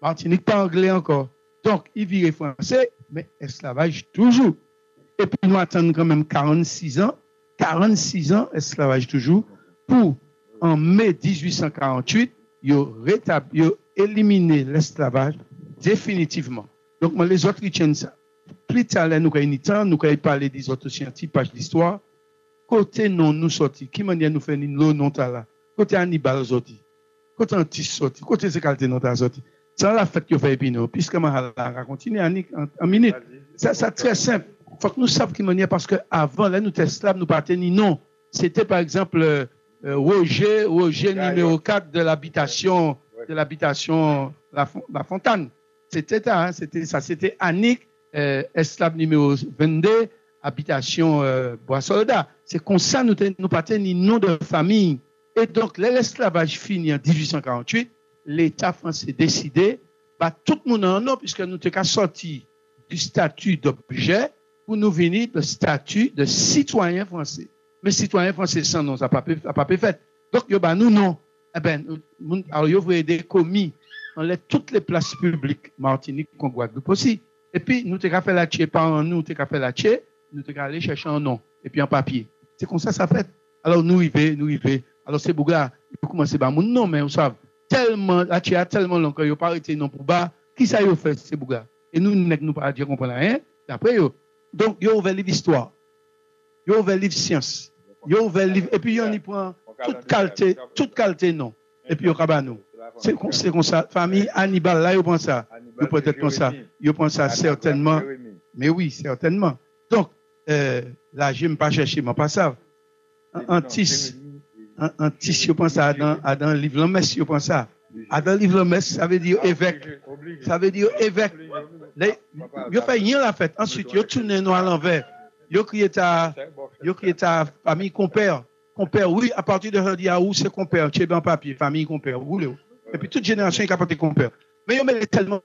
Martinique pas anglais encore. Donc, il virait français, mais esclavage toujours. Et puis, nous attendons quand même 46 ans. 46 ans, esclavage toujours. Pour, en mai 1848, il a rétabli, il a éliminé l'esclavage définitivement. Donc, les autres, ils tiennent ça. Plus tard, nous avons temps, nous avons parlé des autres scientifiques, page d'histoire. Côté non, nous sortis. Qui m'a dit nous faire une l'eau non là? Côté Hannibal sorti. Côté Antis sorti. Côté Zekalte non ta sorti. C'est la fête que fait Epino. Puisque ma continuer en, en, en minute. Ça, c'est très simple. Faut que nous sachions qui m'a parce que avant, là, nous esclaves, nous pas ni non. C'était par exemple, euh, euh, Roger, Roger numéro 4 de l'habitation, de l'habitation La Fontaine. C'était ça, hein, c'était ça, c'était Annick, euh, esclave numéro 22, habitation euh, Bois Soldat. C'est comme ça nous nous pas ni nom de famille. Et donc, l'esclavage fini en 1848, l'État français décidé, bah, tout le monde en nom, puisque nous sommes sorti du statut d'objet pour nous venir le statut de citoyen français. Mais citoyen français sans nom, ça n'a pas, pu- fait. Donc, yo, bah, nous, non. Eh ben, alors, yo, vous aider commis on laisse toutes les places publiques, Martinique, Guadeloupe aussi. epi nou te ka fè la tche, pa an nou te ka fè la tche, nou te ka ale chèche an non, epi an papye. Se kon sa sa fèt. Alors nou rive, nou rive, alors se boug la, pou koumanse ba moun non, men ou sav, telman, la tche a telman lankan, yo pa rete non pou ba, ki sa yo fè se boug la? E nou nek nou pa adye kompon la, hein? Dapre yo. Donk yo ouve liv istwa, yo ouve liv siyans, yo ouve liv, epi yo ni pran tout kalte, tout kalte non, epi yo kaba nou. C'est comme ça. Famille Hannibal, là, ils pensent ça. Ils peut-être comme ça. Ils pensent ça certainement. Mais oui, certainement. Donc, euh, là, je ne pas chercher, je pas ça. Antis, Antis, je pense à dans le livre Lamès, je pense ça. À dans le livre Lamès, ça veut dire évêque. Ça veut dire évêque. Ils fait rien la fête. Ensuite, ils tournent nous à l'envers. Ils crient ta famille compère. Compère, oui, à partir de aujourd'hui, c'est compère. Tu es bien papier, famille compère. Vous voulez Et puis toute génération est capable de comprendre. Mais ils mettent tellement.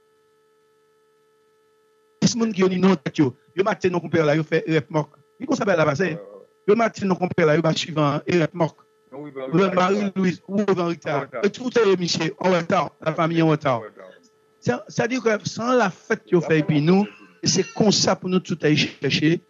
Les monde qui ont dit non, ils mettent nos compères là, ils fait EF Mork. Ils ne savent pas la base. Ils mettent nos compères là, ils vont suivre EF Mork. Marie-Louise, ou en retard. Tout est Michel, en retard. La famille en retard. C'est-à-dire que sans la fête qu'ils fait, et puis nous, c'est comme ça pour nous tout aller chercher.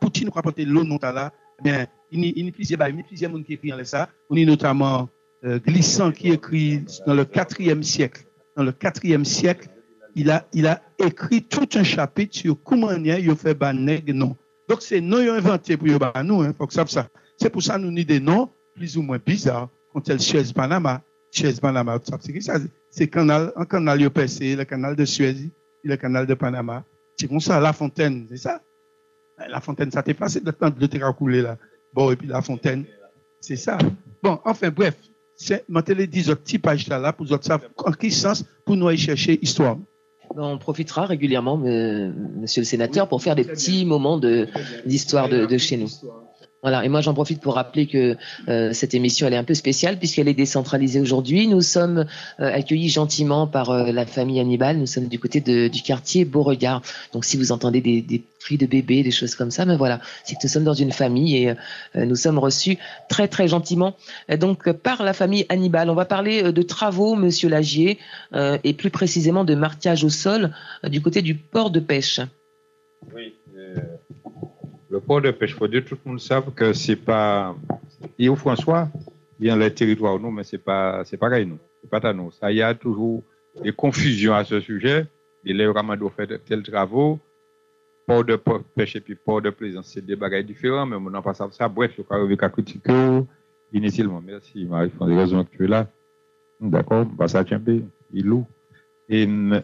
Poutine nous rapporter l'eau, non, là. Eh bien, il y a plusieurs il y a plusieurs monde qui écrit en ça. On y notamment. Glissant qui écrit dans le quatrième siècle. Dans le quatrième siècle, il a, il a écrit tout un chapitre sur comment il fait banègue non. Donc c'est non inventé pour nous, hein, faut que ça ça. C'est pour ça que nous avons des noms plus ou moins bizarres, comme tel Suez Panama. Suez Panama, c'est canal, un canal percé, le canal de Suez, et le canal de Panama. C'est comme ça, La Fontaine, c'est ça? La Fontaine, ça t'est passé de temps de te couler là. Bon, et puis La Fontaine, c'est ça. Bon, enfin, bref, maintenant, les 10 autres petits pages là, pour vous autres savent en quel sens, pour nous aller chercher histoire. On profitera régulièrement, me- monsieur le sénateur, pour faire des petits moments de, d'histoire de, de chez nous. Voilà, et moi j'en profite pour rappeler que euh, cette émission elle est un peu spéciale puisqu'elle est décentralisée aujourd'hui. Nous sommes euh, accueillis gentiment par euh, la famille Hannibal. Nous sommes du côté du quartier Beauregard. Donc si vous entendez des, cris de bébés, des choses comme ça, mais voilà, c'est que nous sommes dans une famille et nous sommes reçus très très gentiment donc par la famille Hannibal. On va parler de travaux, Monsieur Lagier, et plus précisément de marquage au sol du côté du port de pêche. Oui. Euh, le port de pêche, faut dire, tout le monde sait que c'est pas. Et François, il y a les territoires, nous, mais c'est pas, c'est pareil, nous. C'est pas à nous. Ça, il y a toujours des confusions à ce sujet. Et les Ramado fait tels travaux. Port de pêche et puis port de plaisance, c'est des bagages différents, mais on n'a pas ça. Bref, je crois qu'à critiquer inutilement. Merci, Marie, pour les raisons que tu es là. D'accord, bah, ça tient bien. Il loue.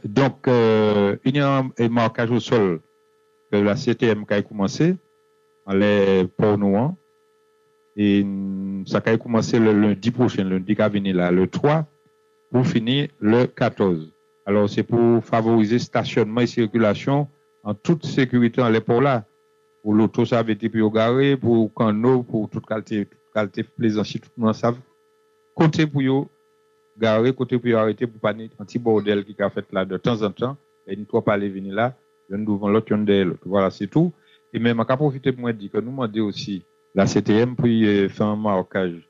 Donc, euh, il y a un marquage au sol que la CTM a commencé, en les ports noirs. Et mm, ça a commencé le lundi prochain, lundi qui venir là, le 3, pour finir le 14. Alors, c'est pour favoriser stationnement et circulation en toute sécurité en les ports là. Pour l'auto, ça avait été pour garer, pour canot, pour toute qualité, toute qualité plaisanterie, tout le monde savent. Côté pour yo, garer, côté pour arrêter pour pas un petit bordel qui a fait là de temps en temps. Et une fois pas aller venir là, l'un devant l'autre, l'un derrière l'autre. Voilà, c'est tout. Et même, on a profité pour moi dire que nous demandons aussi la CTM pour y faire un marquage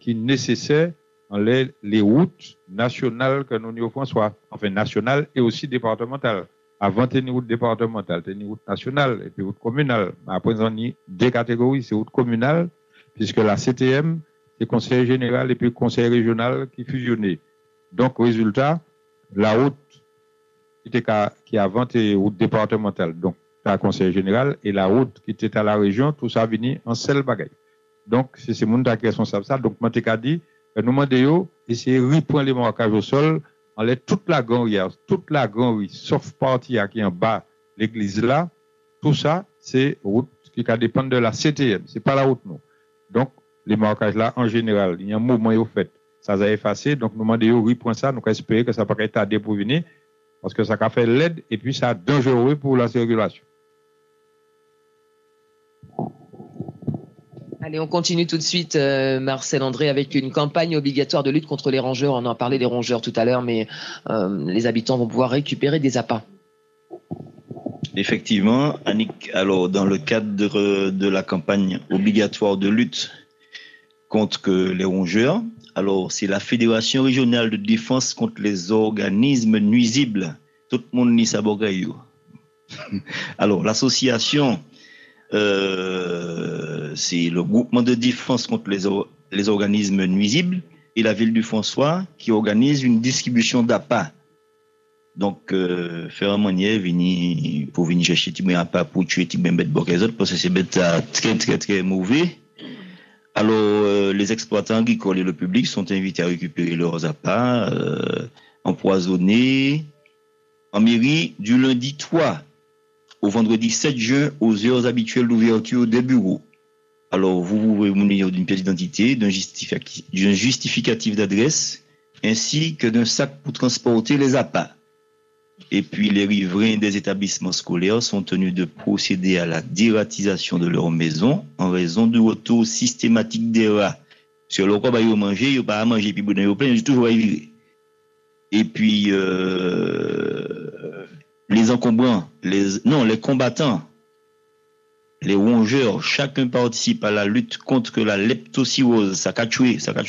qui est nécessaire les, routes nationales que nous avons François, enfin nationales et aussi départementales. Avant, tu une route départementale, tu une route nationale et puis route communale. Après, on a deux catégories, c'est route communale, puisque la CTM, c'est conseil général et puis conseil régional qui fusionnait. Donc, résultat, la route qui était qui avant était route départementale, donc à conseil général, et la route qui était à la région, tout ça venu en seul bagaille. Donc, c'est ce monde qui est responsable de ça. Donc, t'ai dit, que nous demandons, essayer de reprendre les marquages au sol, enlève toute la galerie, toute la galerie, sauf partie qui est en bas, l'église là, tout ça, c'est route qui dépendent de la CTM. C'est pas la route, non. Donc, les marquages là, en général, il y a un mouvement au fait. Ça a effacé. Donc, nous demandons de ça. Nous espérons que ça peut être tardé pour venir. Parce que ça a fait l'aide et puis ça a dangereux pour la circulation. Allez, on continue tout de suite, euh, Marcel André, avec une campagne obligatoire de lutte contre les rongeurs. On en a parlé des rongeurs tout à l'heure, mais euh, les habitants vont pouvoir récupérer des appâts. Effectivement, Annick, alors dans le cadre de la campagne obligatoire de lutte contre les rongeurs, alors c'est la Fédération régionale de défense contre les organismes nuisibles. Tout le monde n'y s'abogaille. *laughs* Alors l'association euh, c'est le groupement de défense contre les, les, organismes nuisibles et la ville du François qui organise une distribution d'appâts. Donc, euh, faire manière pour venir chercher des appâts pour tuer des bêtes parce que c'est bête très, très, très mauvais. Alors, euh, les exploitants agricoles et le public sont invités à récupérer leurs appâts euh, empoisonnés en mairie du lundi 3 au vendredi 7 juin aux heures habituelles d'ouverture des bureaux. Alors, vous pouvez munir d'une pièce d'identité, d'un justificatif d'adresse, ainsi que d'un sac pour transporter les appâts. Et puis, les riverains des établissements scolaires sont tenus de procéder à la dératisation de leur maison en raison du retour systématique des rats. Sur le quoi, bah, ils manger, ils pas à manger, puis ils ont toujours à virer. Et puis, euh, les encombrants, non, les combattants, les rongeurs, chacun participe à la lutte contre la leptocirrhose, ça a tué, ça a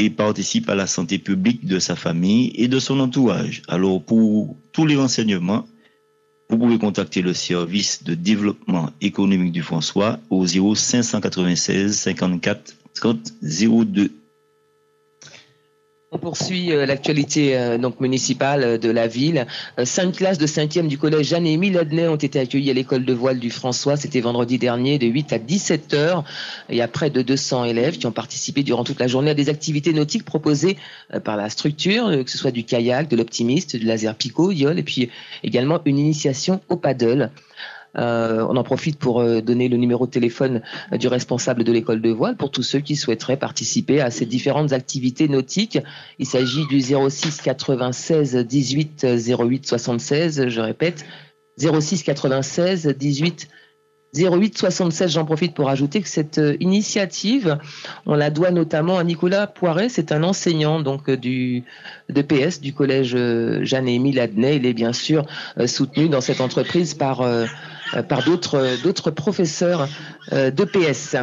et participe à la santé publique de sa famille et de son entourage. Alors, pour tous les renseignements, vous pouvez contacter le service de développement économique du François au 0596 54 30 02. On poursuit euh, l'actualité euh, donc municipale euh, de la ville. cinq classes de 5e du collège Jeanne-Émile Adnet ont été accueillies à l'école de voile du François. C'était vendredi dernier de 8 à 17 heures. Il y a près de 200 élèves qui ont participé durant toute la journée à des activités nautiques proposées par la structure, que ce soit du kayak, de l'optimiste, du laser picot, yol, et puis également une initiation au paddle. Euh, on en profite pour euh, donner le numéro de téléphone euh, du responsable de l'école de voile pour tous ceux qui souhaiteraient participer à ces différentes activités nautiques. Il s'agit du 06 96 18 08 76, je répète, 06 96 18 08 76, j'en profite pour ajouter que cette initiative, on la doit notamment à Nicolas Poiret, c'est un enseignant donc du de PS du collège Jeanne-Émile Adnet. Il est bien sûr soutenu dans cette entreprise par euh, par d'autres professeurs euh, de PS.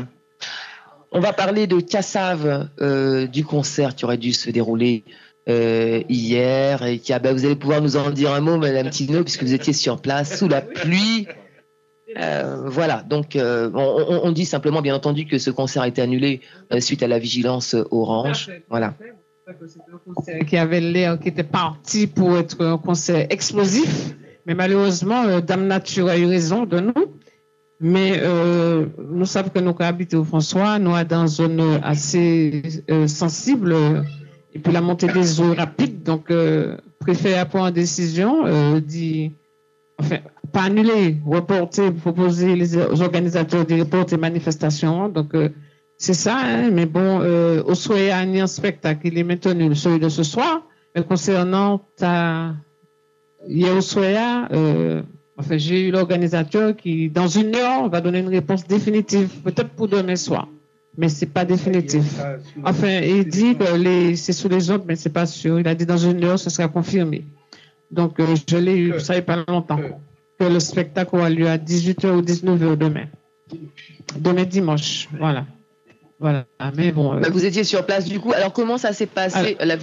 On va parler de Cassave, euh, du concert qui aurait dû se dérouler hier et qui bah, vous allez pouvoir nous en dire un mot, Madame Tino, puisque vous étiez sur place sous la pluie. voilà, donc on, dit simplement, bien entendu, que ce concert a été annulé suite à la vigilance orange. Voilà. qui avait l'air, qui était parti pour être un concert explosif. Mais malheureusement, euh, Dame Nature a eu raison de nous. Mais euh, nous savons que nous habitons au François, nous sommes dans une zone assez euh, sensible et puis la montée des eaux rapide. Donc, euh, préfère prendre une décision, dit, enfin, pas annuler, reporter, proposer les organisateurs de reporter manifestations. Donc, c'est ça, hein, mais bon, au y a un spectacle, il est maintenu celui de ce soir. Mais concernant ta hier au soir, euh, enfin, j'ai eu l'organisateur qui, dans une heure, va donner une réponse définitive, peut-être pour demain soir, mais c'est pas définitif. Enfin, il dit que c'est sous les autres, mais c'est pas sûr. Il a dit dans une heure, ce sera confirmé. Donc, euh, je l'ai eu, ça fait pas longtemps, que le spectacle aura lieu à 18h ou 19h demain. Demain dimanche, voilà. Voilà, mais bon. Euh, vous étiez sur place du coup. Alors comment ça s'est passé la...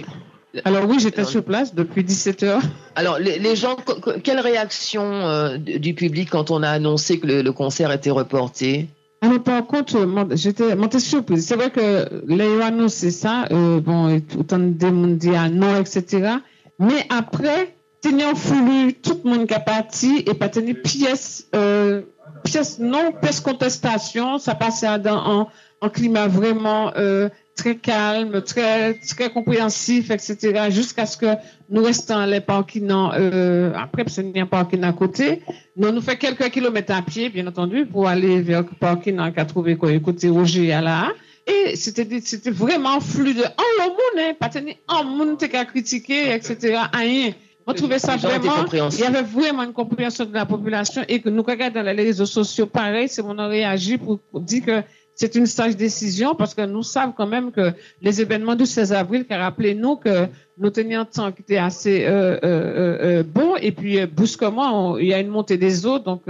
Alors oui, j'étais sur place depuis 17 heures. Alors les, gens, quelle réaction euh, du public quand on a annoncé que le, concert était reporté? Alors par contre, j'étais monté surprise. C'est vrai que les annoncé ça, euh, bon, autant de monde dit non, etc. Mais après, tenir foulu tout le monde qui a parti et pas tenir pièce, euh, pièce non, pièce contestation, ça passait dans un, climat vraiment euh, très calme, très, très compréhensif, etc., jusqu'à ce que nous restons les parkings, euh, après, parce qu'il y a un parking à côté. Nous, nous fait quelques kilomètres à pied, bien entendu, pour aller vers le parking qu'a trouvé côté Roger à là. Et c'était, c'était vraiment fluide. En le monde, hein, pas tenir en monde, qu'à critiquer, etc., rien. On trouvait ça vraiment, il y avait vraiment une compréhension de la population et que nous regardons dans les réseaux sociaux, pareil, c'est mon réagi pour dire que c'est une sage décision parce que nous savons quand même que les événements du 16 avril, qui rappelez-nous que nous tenions un temps qui était assez euh, euh, euh, bon et puis brusquement, il y a une montée des eaux. Donc,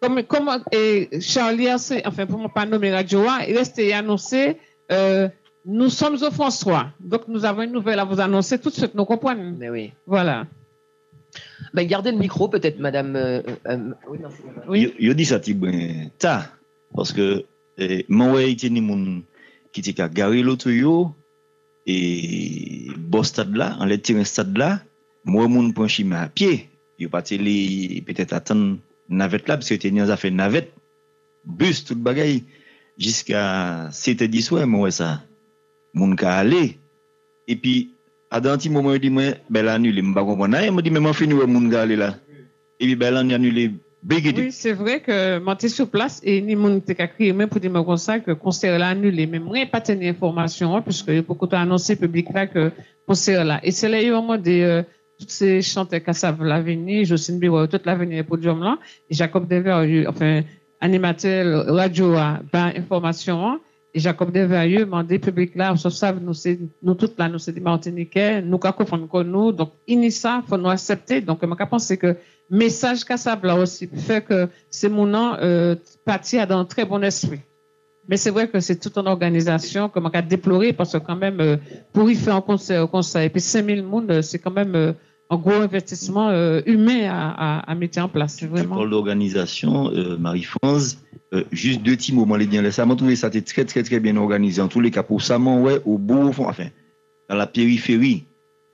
comme, comme et Charlie, enfin, pour ne pas nommer Radio, il restait annoncé, nous sommes au François. Donc, nous avons une nouvelle à vous annoncer tout de suite, nous comprenons. Mais oui. Voilà. Ben, gardez le micro, peut-être, madame. oui, non, oui. Je dis ça, ça, parce que e, wè ite ni moun ki te ka gare loto yo, e bo stad la, an le tiren stad la, mwen moun pranchi ma apye, yo pati li petet atan navet la, pse yo te ni an zafen navet, bus tout bagay, jiska sete diswe mwen wè sa, moun ka ale, e pi adan ti moun mwen di mwen, bel anule, mba konpon aye, mwen di mwen mwen fini wè moun ka ale la, e pi bel an anule, Oui, c'est vrai que j'étais sur place et ni mon était crié même pour dire comme ça que le concert l'a annulé. Mais moi, pas tenu information, hein, puisque beaucoup ont annoncé public là que le concert là. Et c'est là, il y a moment des, euh, toutes ces chanteurs qui savent l'avenir, Jocelyne Biro, toute l'avenir podium là, et Jacob Dever, enfin, animateur radio, ben, information, hein, et Jacob Dever, demandé public là, sauf ça, nous, nous toutes là, nous, c'est des Martiniquais, nous, quand on nous, donc, initial, faut nous accepter. Donc, moi, je pense que message là aussi fait que c'est mon nom euh, parti dans un très bon esprit. Mais c'est vrai que c'est toute une organisation que a déploré parce que quand même, euh, pour y faire un concert, concert et puis 5000 monde, euh, c'est quand même euh, un gros investissement humain à, à, à, mettre en place. Vraiment. Pour l'organisation, Marie-France, juste deux petits moments, les bien ça m'a trouvé ça très très très bien organisé. En tous les cas, pour ça, ouais, au bout, enfin, dans la périphérie,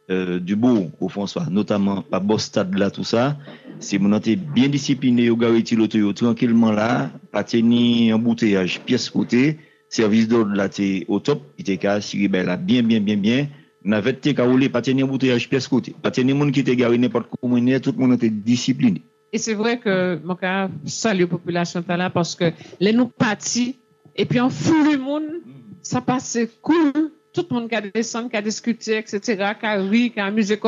du beau au François, notamment à beau stade là, tout ça, Si moun an te bien disipline yo gare ti loto yo tranquilman la, pa te ni embouteillage piyes kote, servis do la te o top, ite ka siri be la bien, bien, bien, bien, navet te ka oule pa te ni embouteillage piyes kote. Pa te ni moun ki te gare nepot koumene, tout moun an te disipline. Et c'est vrai que mon cas salue population là parce que les nous partis et puis on fout le monde, ça passe cool. Tout le monde qui a descendu, qui a discuté, etc., qui a ri, qui a amusé,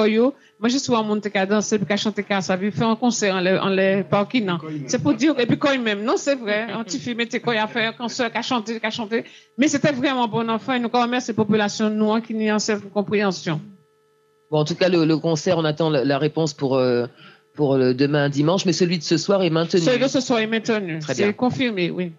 Moi, je suis un monde qui a dansé, qui a chanté, qui a savu, fait un concert en les, en les parking. C'est pour dire, et puis Koyo même, non, c'est vrai, un petit film était Koyo a fait un concert, qui a chanté, qui a chanté. Mais c'était vraiment bon enfant, et nous remercions la population noire qui n'y a cette compréhension. Bon, en tout cas, le, concert, on attend la, réponse pour, euh, pour le demain dimanche, mais celui de ce soir est maintenu. Celui de ce soir est maintenu. C'est confirmé, oui.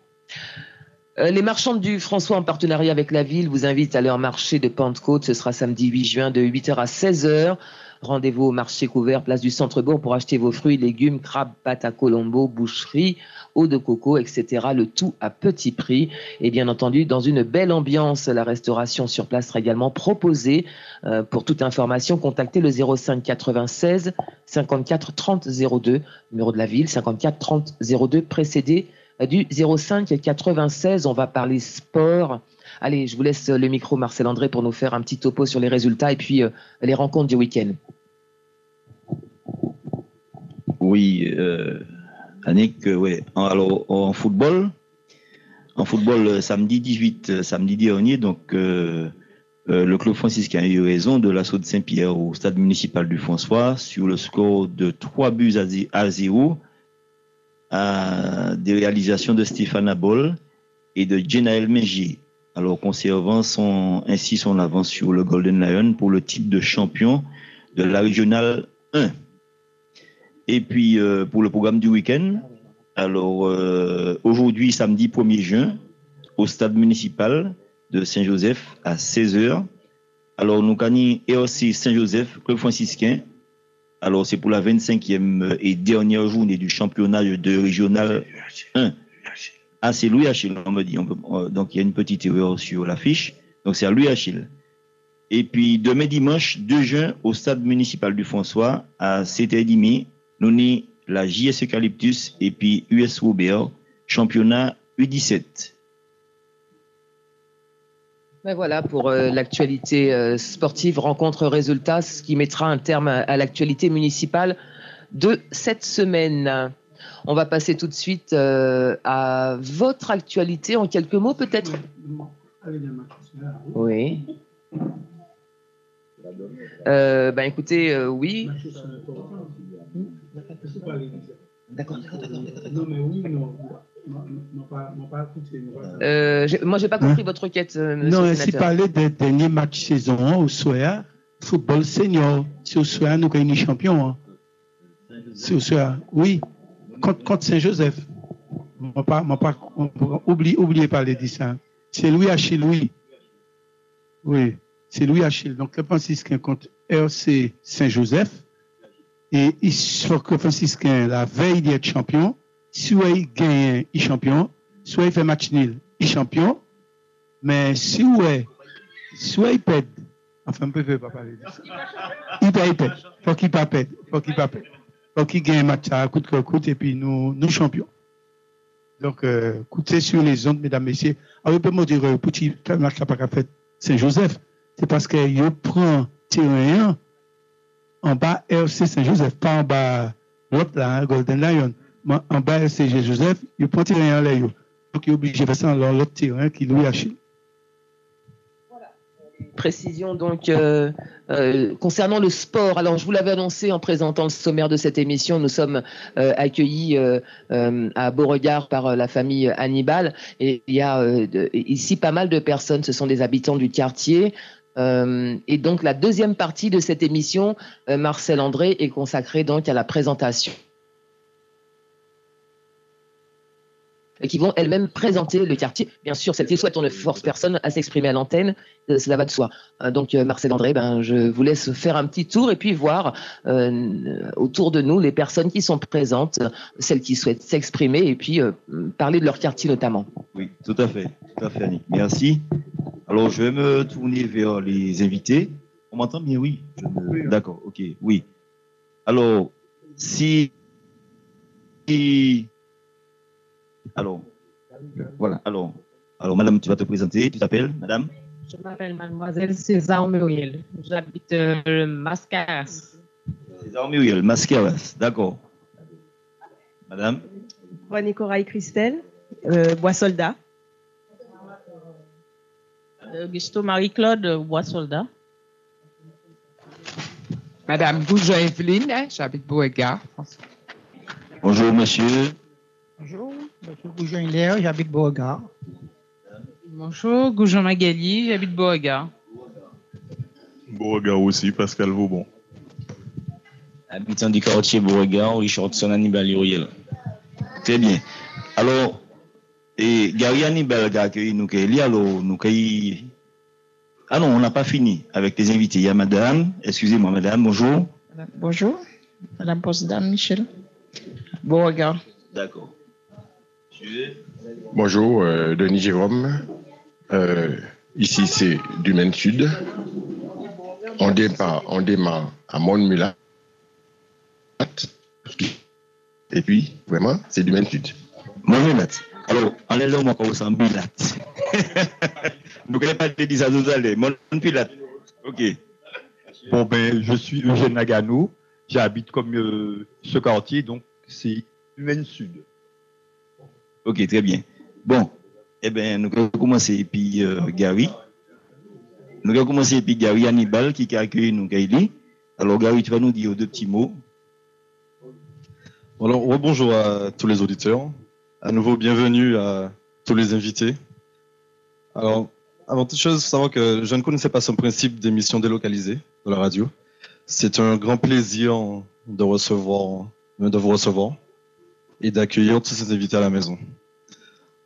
Euh, les marchands du François, en partenariat avec la ville, vous invitent à leur marché de Pentecôte. Ce sera samedi 8 juin de 8h à 16h. Rendez-vous au marché couvert, place du Centre-Bourg, pour acheter vos fruits, légumes, crabes, pâtes à colombo, boucherie, eau de coco, etc. Le tout à petit prix. Et bien entendu, dans une belle ambiance, la restauration sur place sera également proposée. Euh, pour toute information, contactez le 05 96 54 30 02, numéro de la ville, 54 30 02, précédé du 05 96. On va parler sport. Allez, je vous laisse le micro, Marcel André, pour nous faire un petit topo sur les résultats et puis euh, les rencontres du week-end. Oui, euh, Annick, euh, ouais. Alors, en football, en football, euh, samedi 18, samedi dernier, donc, le club franciscain a eu raison de l'assaut de Saint-Pierre au stade municipal du François sur le score de 3 buts à 0 à des réalisations de Stéphane Abol et de Jenaël Mengier. Alors conservant ainsi son avance sur le Golden Lion pour le titre de champion de la régionale 1. Et puis euh, pour le programme du week-end, alors euh, aujourd'hui samedi 1er juin au stade municipal de Saint-Joseph à 16h. Alors nous gagnons aussi Saint-Joseph, club franciscain, alors, c'est pour la 25e et dernière journée du championnat de régional 1. Ah, c'est Louis Achille, on me dit. Euh, donc, il y a une petite erreur sur l'affiche. Donc, c'est à Louis Achille. Et puis, demain dimanche 2 juin, au stade municipal du François, à 7h30, nous avons la JS Eucalyptus et puis US Robert, championnat U17. Ben voilà pour euh, l'actualité euh, sportive, rencontre résultat, ce qui mettra un terme à l'actualité municipale de cette semaine. On va passer tout de suite euh, à votre actualité en quelques mots peut-être? Oui. Euh, ben écoutez, euh, oui. D'accord, d'accord, d'accord. Non, mais oui, non. Euh, moi, j'ai pas compris votre requête, monsieur Non, ainsi parler des derniers matchs saison au Soya, football senior. C'est au Soya, nous gagnons champion. hein. C'est au Soya, oui. Contre, Saint-Joseph. Oubliez, oubliez pas dire ça. C'est Louis Achille, oui. Oui, c'est Louis Achille. Donc, le franciscain contre RC Saint-Joseph. Et il faut que franciscain, la veille d'être champion, soit il gagne, il champion, soit il fait match nul, il champion. Mais si ouais, soit il pète, enfin, on peut pas parler de ça. Il pète, il pète. Faut qu'il pas pète. Faut qu'il pas pète. Faut qu'il gagne un match à coup de coûte et puis nous, nous champions. Donc, euh, écoutez sur les ondes, mesdames, messieurs. Alors, peut me dire, euh, petit, match n'a pas fait Saint-Joseph? C'est parce que il prend terrain en bas RC Saint-Joseph, pas en bas l'autre là, hein, Golden Lion. Mais En bas RC Joseph, il prend terrain l'air. Donc, il est obligé de faire ça dans l'autre terrain qui lui achète. Précision donc euh, euh, concernant le sport. Alors je vous l'avais annoncé en présentant le sommaire de cette émission. Nous sommes euh, accueillis à Beauregard par la famille Hannibal il y a ici pas mal de personnes. Ce sont des habitants du quartier. Et donc la deuxième partie de cette émission, Marcel André, est consacrée donc à la présentation. Et qui vont elles-mêmes présenter le quartier. Bien sûr, celles qui souhaitent, on ne force personne à s'exprimer à l'antenne, euh, cela va de soi. Euh, Donc, euh, Marcel André, ben, je vous laisse faire un petit tour et puis voir euh, autour de nous les personnes qui sont présentes, euh, celles qui souhaitent s'exprimer et puis euh, parler de leur quartier notamment. Oui, tout à fait. Tout à fait, Annick. Merci. Alors, je vais me tourner vers les invités. On m'entend bien, oui me- D'accord, ok, oui. Alors, si... Alors, voilà, alors, alors, madame, tu vas te présenter. Tu t'appelles, madame? Je m'appelle mademoiselle César Muriel. J'habite euh, Mascaras. César Muriel, Mascaras, d'accord. Madame? René Corail Christelle, euh, Bois Soldat. Augusto Marie-Claude Bois Soldat. Madame Goujon Evelyne, hein, j'habite Beauregard. Bonjour, monsieur. Bonjour, Goujon Hilaire, j'habite Beauregard. Bonjour, Goujon Magali, j'habite Beauregard. Beauregard aussi, Pascal Vaubon. Habitant du quartier Beauregard, Richardson Hannibal Uriel. Très bien. Alors, et Gary Hannibal a accueilli nous, alors, nous, Ah non, on n'a pas fini avec les invités. Il y a madame, excusez-moi, madame, bonjour. Bonjour, Madame Postdame Michel. Beauregard. D'accord. Bonjour, euh, Denis Jérôme. Euh, ici, c'est du Maine Sud. On démarre, on démarre à Montmulat. Et puis, vraiment, c'est du Maine Sud. Montmulat. Alors, enlève-le moi comme ça, Milat. Nous *laughs* ne connaissons pas de ça à l'heure. Montmulat. Ok. Bon, ben, je suis Eugène Nagano. J'habite comme euh, ce quartier, donc c'est Humaine Sud. Ok, très bien. Bon, eh bien, nous allons commencer puis euh, Gary. Nous allons commencer puis Gary Hannibal qui a accueilli nous, Gaïli. Alors, Gary, tu vas nous dire deux petits mots. Alors, rebonjour à tous les auditeurs. À nouveau, bienvenue à tous les invités. Alors, avant toute chose, il faut savoir que je ne connaissais pas son principe d'émission délocalisée de la radio. C'est un grand plaisir de recevoir, de vous recevoir et d'accueillir tous ces invités à la maison.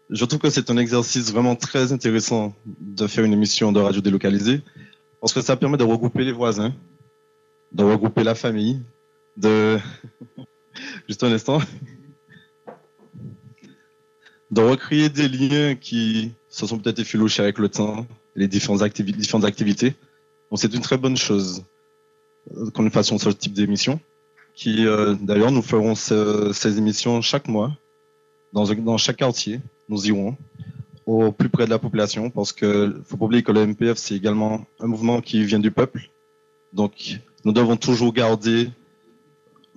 Je trouve que c'est un exercice vraiment très intéressant de faire une émission de radio délocalisée parce que ça permet de regrouper les voisins, de regrouper la famille, de... *laughs* Juste un instant. De recréer des liens qui se sont peut-être effilochés avec le temps, les différentes, activi- différentes activités. Donc c'est une très bonne chose euh, qu'on fasse ce type d'émission. Euh, d'ailleurs, nous ferons ce- ces émissions chaque mois, dans chaque quartier. Nous irons. au plus près de la population parce que faut pas oublier que le MPF c'est également un mouvement qui vient du peuple. Donc nous devons toujours garder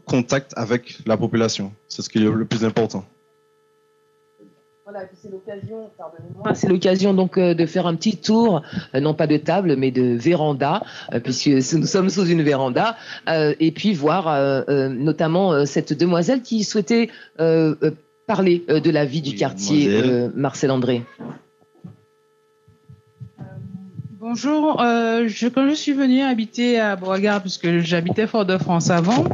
contact avec la population. C'est ce qui est le plus important. Voilà, c'est l'occasion, pardonnez-moi, c'est l'occasion donc euh, de faire un petit tour, euh, non pas de table, mais de véranda, euh, puisque *laughs* nous sommes sous une véranda, et puis voir notamment cette demoiselle qui souhaitait parler de la vie du quartier, Marcel André. Bonjour, je, quand je suis venue habiter à Beauregard, puisque j'habitais Fort-de-France avant,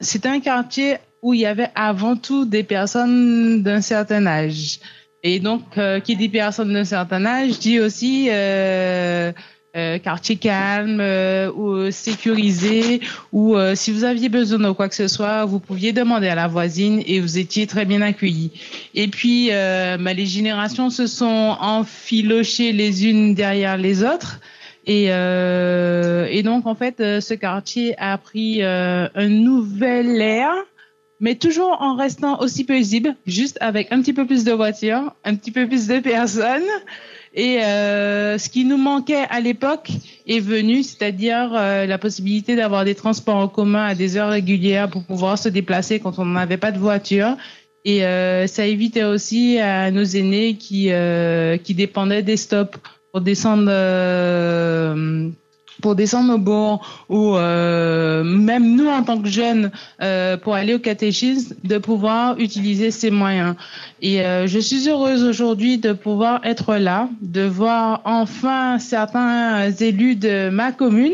c'était un quartier où il y avait avant tout des personnes d'un certain âge. Et donc, euh, qui dit personne d'un certain âge dit aussi euh, euh, quartier calme ou sécurisé, ou si vous aviez besoin de quoi que ce soit, vous pouviez demander à la voisine et vous étiez très bien accueillis. Et puis, bah, les générations se sont enfilochées les unes derrière les autres. Et, et donc, en fait, ce quartier a pris un nouvel air mais toujours en restant aussi paisible, juste avec un petit peu plus de voitures, un petit peu plus de personnes. Et euh, ce qui nous manquait à l'époque est venu, c'est-à-dire euh, la possibilité d'avoir des transports en commun à des heures régulières pour pouvoir se déplacer quand on n'avait pas de voiture. Et euh, ça évitait aussi à nos aînés qui, qui dépendaient des stops pour descendre pour descendre au bord ou euh, même nous en tant que jeunes euh, pour aller au catéchisme de pouvoir utiliser ces moyens. Et euh, je suis heureuse aujourd'hui de pouvoir être là, de voir enfin certains élus de ma commune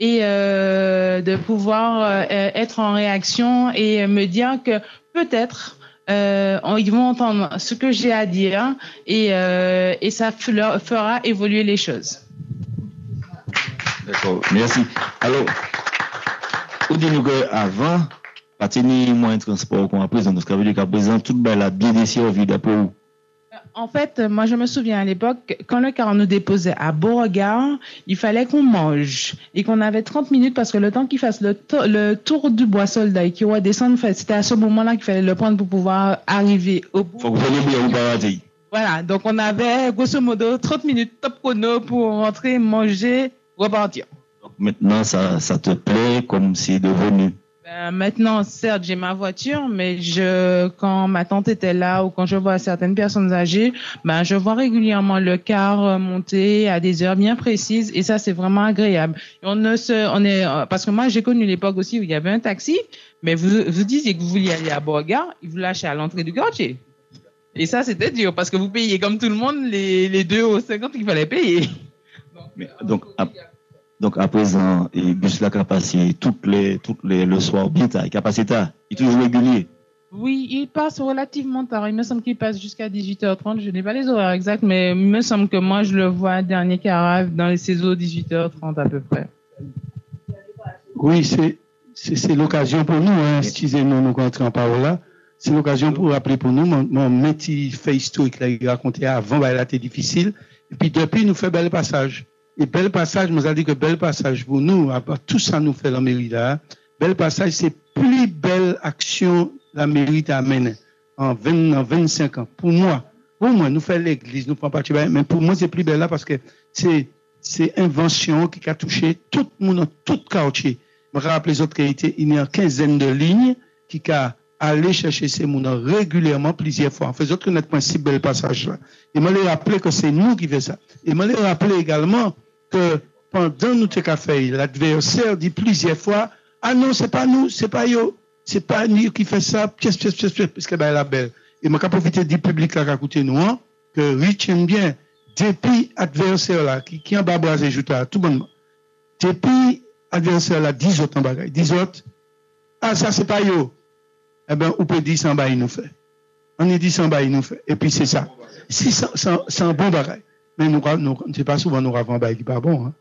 et de pouvoir être en réaction et me dire que peut-être ils vont entendre ce que j'ai à dire et, et ça fera évoluer les choses. D'accord, merci. Alors, vous dites qu'avant, pas tenir moins de transport qu'on a présent, donc ça veut dire qu'à présent, tout le monde a bien desservi d'après vous. En fait, moi, je me souviens à l'époque, quand le car nous déposait à Beauregard, il fallait qu'on mange et qu'on avait 30 minutes parce que le temps qu'il fasse le, le, tour du bois soldat et qu'il redescende, c'était à ce moment-là qu'il fallait le prendre pour pouvoir arriver au bout. Faut que vous bien ou Voilà, donc on avait grosso modo 30 minutes top chrono pour rentrer, manger, repartir. Donc maintenant, ça, ça te plaît comme c'est devenu? Ben, Maintenant, certes, j'ai ma voiture, mais je, quand ma tante était là ou quand je vois certaines personnes âgées, ben, je vois régulièrement le car monter à des heures bien précises et ça, c'est vraiment agréable. on ne se, on est, parce que moi, j'ai connu l'époque aussi où il y avait un taxi, mais vous, vous disiez que vous vouliez aller à Borga, il vous lâchait à l'entrée du quartier. Et ça, c'était dur parce que vous payez comme tout le monde les, les 2 euros 50 qu'il fallait payer. Donc, donc, à, présent, et bus là qui passé toutes les, toutes les, le soir bien tard, qui a passé tard, il est toujours régulier. Oui, il passe relativement tard. Il me semble qu'il passe jusqu'à 18h30. Je n'ai pas les horaires exacts, mais il me semble que moi, je le vois dernier qui arrive dans les saisons 18h30 à peu près. Oui, c'est, c'est, l'occasion pour nous, hein, excusez-nous, nous rentrons en parole là. C'est l'occasion pour rappeler pour nous, mon, mon petit fait historique, là, il racontait avant, bah, il a été difficile. Et puis, depuis, il nous fait bel passage. Et bel passage, nous a dit que bel passage pour nous, tout ça nous fait la mairie là. Bel passage, c'est plus belle action la mairie amène en 20, en 25 ans. Pour moi, pour moi, nous faisons l'église, nous faisons partie, mais pour moi, c'est plus belle là parce que c'est, c'est invention qui a touché tout le monde, tout quartier. Je me rappelle les autres qualités, il y a une quinzaine de lignes qui a aller chercher ces mots régulièrement plusieurs fois. En faisant que notre principe bel passage là. Et me les rappeler que c'est nous qui faisons ça. Et me les rappeler également que pendant nous fait, l'adversaire dit plusieurs fois, ah non, c'est pas nous, c'est pas yo, c'est pas nous qui fait ça, pièce, pièce, pièce, pièce, parce que ben, la belle. Et moi, profiter du public là, qui a écouté nous, hein, que retienne bien, depuis adversaire là, qui, qui en bas bras à tout bonnement. Depuis adversaire là, 10 autres en bagaille, 10 autres, ah, ça c'est pas yo. Eh ben, on peut dire sans il nous fait. On y dit sans il nous fait. Et puis c'est ça. C'est un bon bagaille. Mais nous, nous c'est pas souvent nous avons un pas bon. Hein.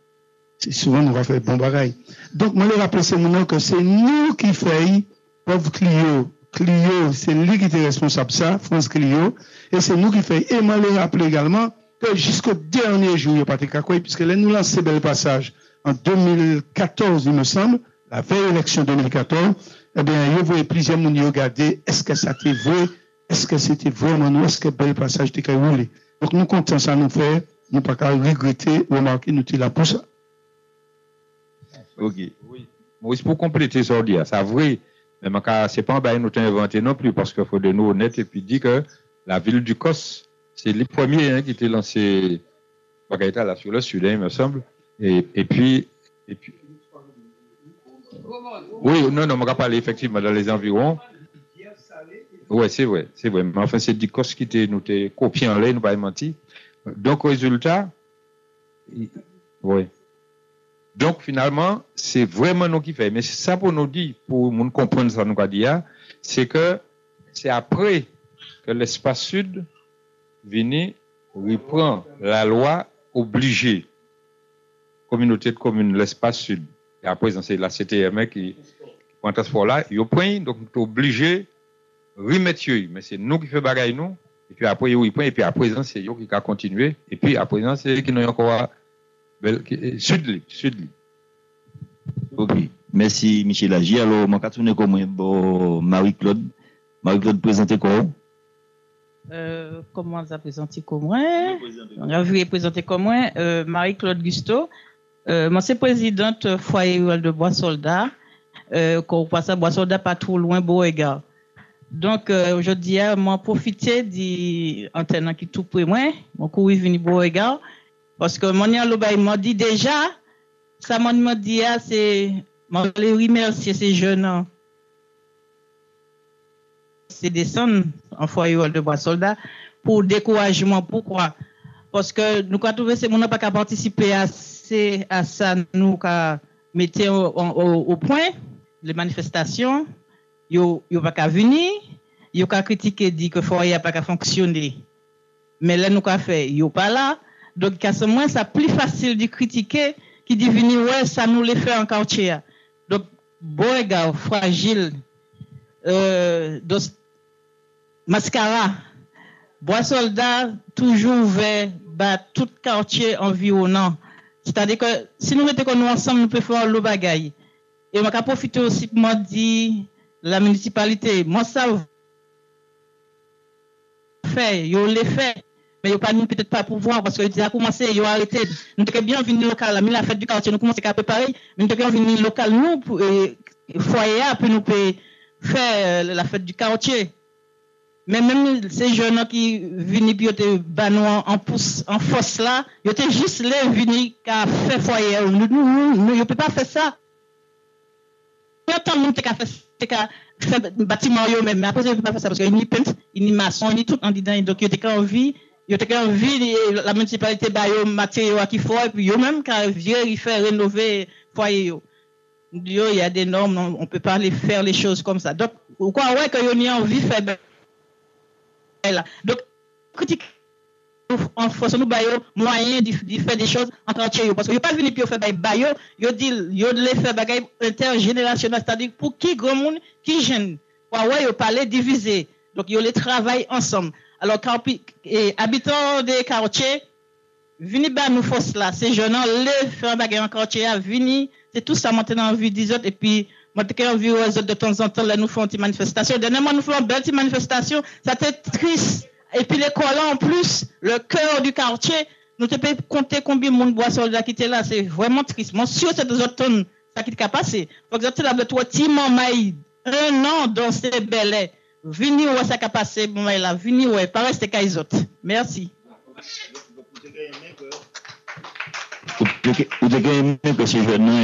C'est souvent nous avons fait bon bagaille. Donc, moi, le rappeler c'est maintenant que c'est nous qui faisons, pauvre Clio. Clio, c'est lui qui était responsable de ça, France Clio. Et c'est nous qui faisons. Et moi, le rappeler également que jusqu'au dernier jour, il n'y a pas de quoi, puisque là, nous lançons ce bel passage en 2014, il me semble, la veille élection 2014, eh bien, il y a plusieurs gens qui regarder est-ce que ça vrai? Est-ce que c'était vraiment nous, est-ce que bel passage était roulé. Donc nous comptons ça nous fait, nous pas qu'à regretter, remarquer, nous sommes là pour ça. Ok. Maurice, pour compléter ça, c'est vrai, mais ce n'est pas un nous inventé non plus, parce qu'il faut de nous honnêtes et puis dire que la ville du Cos, c'est les premiers hein, qui étaient lancés là sur le sud, hein, il me semble. Et, et puis, et puis. Oui, non, non, on va parler effectivement dans les environs. Oui, c'est vrai, c'est vrai. Mais enfin, c'est Dicos qui était, nous copié en l'air, nous pas menti. Donc, résultat, oui. Donc, finalement, c'est vraiment nous qui fait. Mais ça pour nous dire, pour nous comprendre ça, nous dire, c'est que c'est après que l'espace sud vient reprend la loi obligée. Communauté de communes, l'espace sud. Et après, c'est la CTM qui prend ce sport-là. Il y a point, donc, de remettre Mais c'est nous qui faisons bagaille, nous. Et puis après, il y a et puis à présent, c'est eux qui a continué. Et puis à présent, c'est eux qui n'ont encore sud sud Ok. Merci, Michel Agi. Alors, je vais comme Marie-Claude. Marie-Claude, présentez quoi? Euh, comment ça présenté comme moi? On a vu présenter comme moi? Euh, Marie-Claude Gusto. Euh, moi, c'est présidente foyer de Bois Soldat. Euh, quand on passe à Bois Soldat, pas trop loin, Beauregard. Donk, euh, jodi ya, mwen profite di antenan ki tou pre mwen, mwen koui vini bo regal, paske mwen yon lobay mwen di deja, sa mwen mwen di ya, se mwen le remersi se jenan. Se desan, an fwa yon de bwa solda, pou dekouajman, poukwa? Paske nou ka touve se moun an pa ka partisipe ase a sa nou ka mette ou pwen, le manifestasyon, nous n'avons pas venir, nous avons critiqué, dit que foyer pas fonctionné. Mais là, nous avons fait, nous pas là. Donc, à ce moment, c'est plus facile de critiquer qui dit venir, ouais, ça nous les fait en quartier. Donc, bon, fragile, euh, Mascara, Bois Soldat, toujours ouvert, bah, tout quartier environnant. C'est-à-dire que si nous mettons nous ensemble, nous pouvons faire le bagaille. Et on va profiter aussi pour dire la municipalité, moi ça fait, yo les fait, mais yo pas nous peut-être pas pouvoir parce que déjà commencé, yo arrêté. Nous devons bien venir local, la, la fête du quartier, nous commençons à préparer, mais nous devons bien venir local nous pour foyer pour nous faire euh, la fête du quartier. Mais même ces jeunes qui viennent puis ils en pouce en force là, ils étaient juste là venus qu'à faire foyer. Nous nous ne peut pas faire ça. Tant monde qui a fait faire bâtiment même mais après ils ne peut pas faire ça parce qu'il y a peintre, il y a maçon, il y a tout en dedans donc ils étaient envie il y a envie la municipalité ba yo matériaux qui faut et puis eux même quand vieux faire rénover foyer il y a des normes on peut pas les faire les choses comme ça. Donc pourquoi ouais que y a envie de faire donc, critique en force nous bayo moyen de, faire des choses en quartier parce que pas venu pour faire bayo yo dit yo les faire bagay intergénérationnel c'est-à-dire pour qui grand monde qui jeune ouais ouais yo parler diviser donc yo les travaillent ensemble alors et habitants des quartiers vini ba nous force là ces jeunes les faire bagay en quartier vini c'est tout ça maintenant en vue des autres et puis je envie de temps en temps, là, nous faisons une manifestation. Dernièrement, nous faisons une belle manifestation. C'était triste. Et puis, l'école en plus, le cœur du quartier, nous te pouvons compter combien de monde bois soldats qui là. C'est vraiment triste. Moi, sûr, c'est des automnes, ça qui est passé. Par exemple, là, toi, Timon Maïd, un an dans ces belles. Vini où ça a passé, bon, là, vini où, pas rester qu'à autres. Merci. Que ces jeunes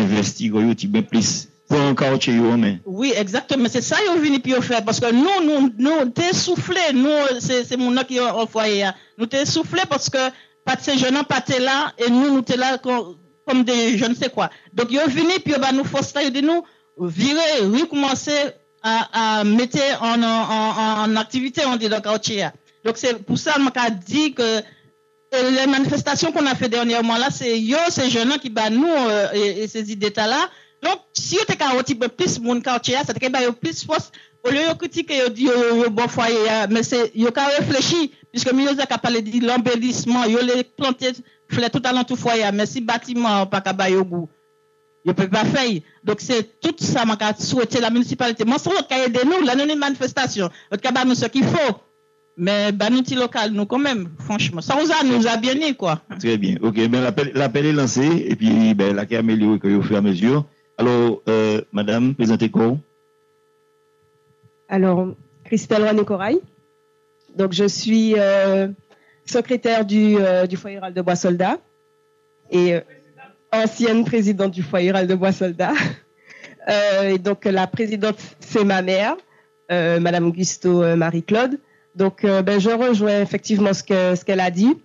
Oui, exactement. C'est ça qu'ils viennent pour faire. Parce que nous, nous, nous, t'es soufflé. Nous, c'est mon qui est au foyer. Nous t'es soufflé parce que pas ces jeunes pas là et nous, nous t'es là comme, des je ne sais quoi. Donc, ils viennent puis ils nous ils disent nous virer, recommencer à, à mettre en, en, en, activité, on dit, dans quartier. Donc, c'est pour ça que dit que les manifestations qu'on a fait dernièrement là, c'est yo, ces jeunes qui bat nous euh, et, ces idées-là. Donc, si vous avez un petit peu plus mon quartier, ça te fait plus force. Au lieu de critiquer, vous dit, bon foyer, mais c'est, vous avez réfléchi, puisque vous avez parlé de l'embellissement, vous avez planté fleurs tout à l'entour foyer, mais si bâtiment pas qu'à au goût, vous ne pouvez pas faire. Donc, c'est tout ça, que je souhaiter la municipalité. Moi, c'est votre aide nous, l'année manifestation. Votre cabane, nous ce qu'il faut. Mais bah, nous, local, nous, quand même, franchement. Ça nous a, nous a bien né, quoi. Très bien. OK. Ben, l'appel, est lancé et puis ben, la qui est améliorée au fur et à mesure. Alors, euh, madame, présentez quoi Alors, Christelle René Corail. Donc, je suis euh, secrétaire du, euh, foyer rural de Bois-Soldat et euh, ancienne présidente du foyer rural de Bois-Soldat. *laughs* Et donc, la présidente, c'est ma mère, Madame Gusto Marie-Claude. Donc, ben, je rejoins effectivement ce que ce qu'elle a dit.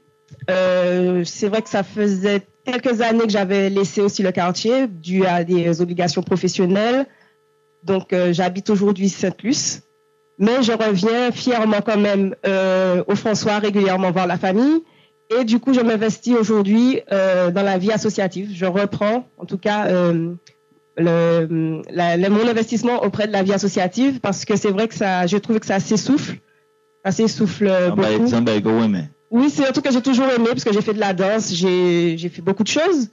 C'est vrai que ça faisait quelques années que j'avais laissé aussi le quartier dû à des obligations professionnelles. Donc, euh, j'habite aujourd'hui Sainte-Luce. Mais je reviens fièrement quand même euh, au François régulièrement voir la famille. Et du coup, je m'investis aujourd'hui euh, dans la vie associative. Je reprends, en tout cas, le, la- le- mon investissement auprès de la vie associative parce que c'est vrai que ça, je trouve que ça s'essouffle. Ça s'essouffle beaucoup. Oui, c'est un truc que j'ai toujours aimé parce que j'ai fait de la danse, j'ai fait beaucoup de choses.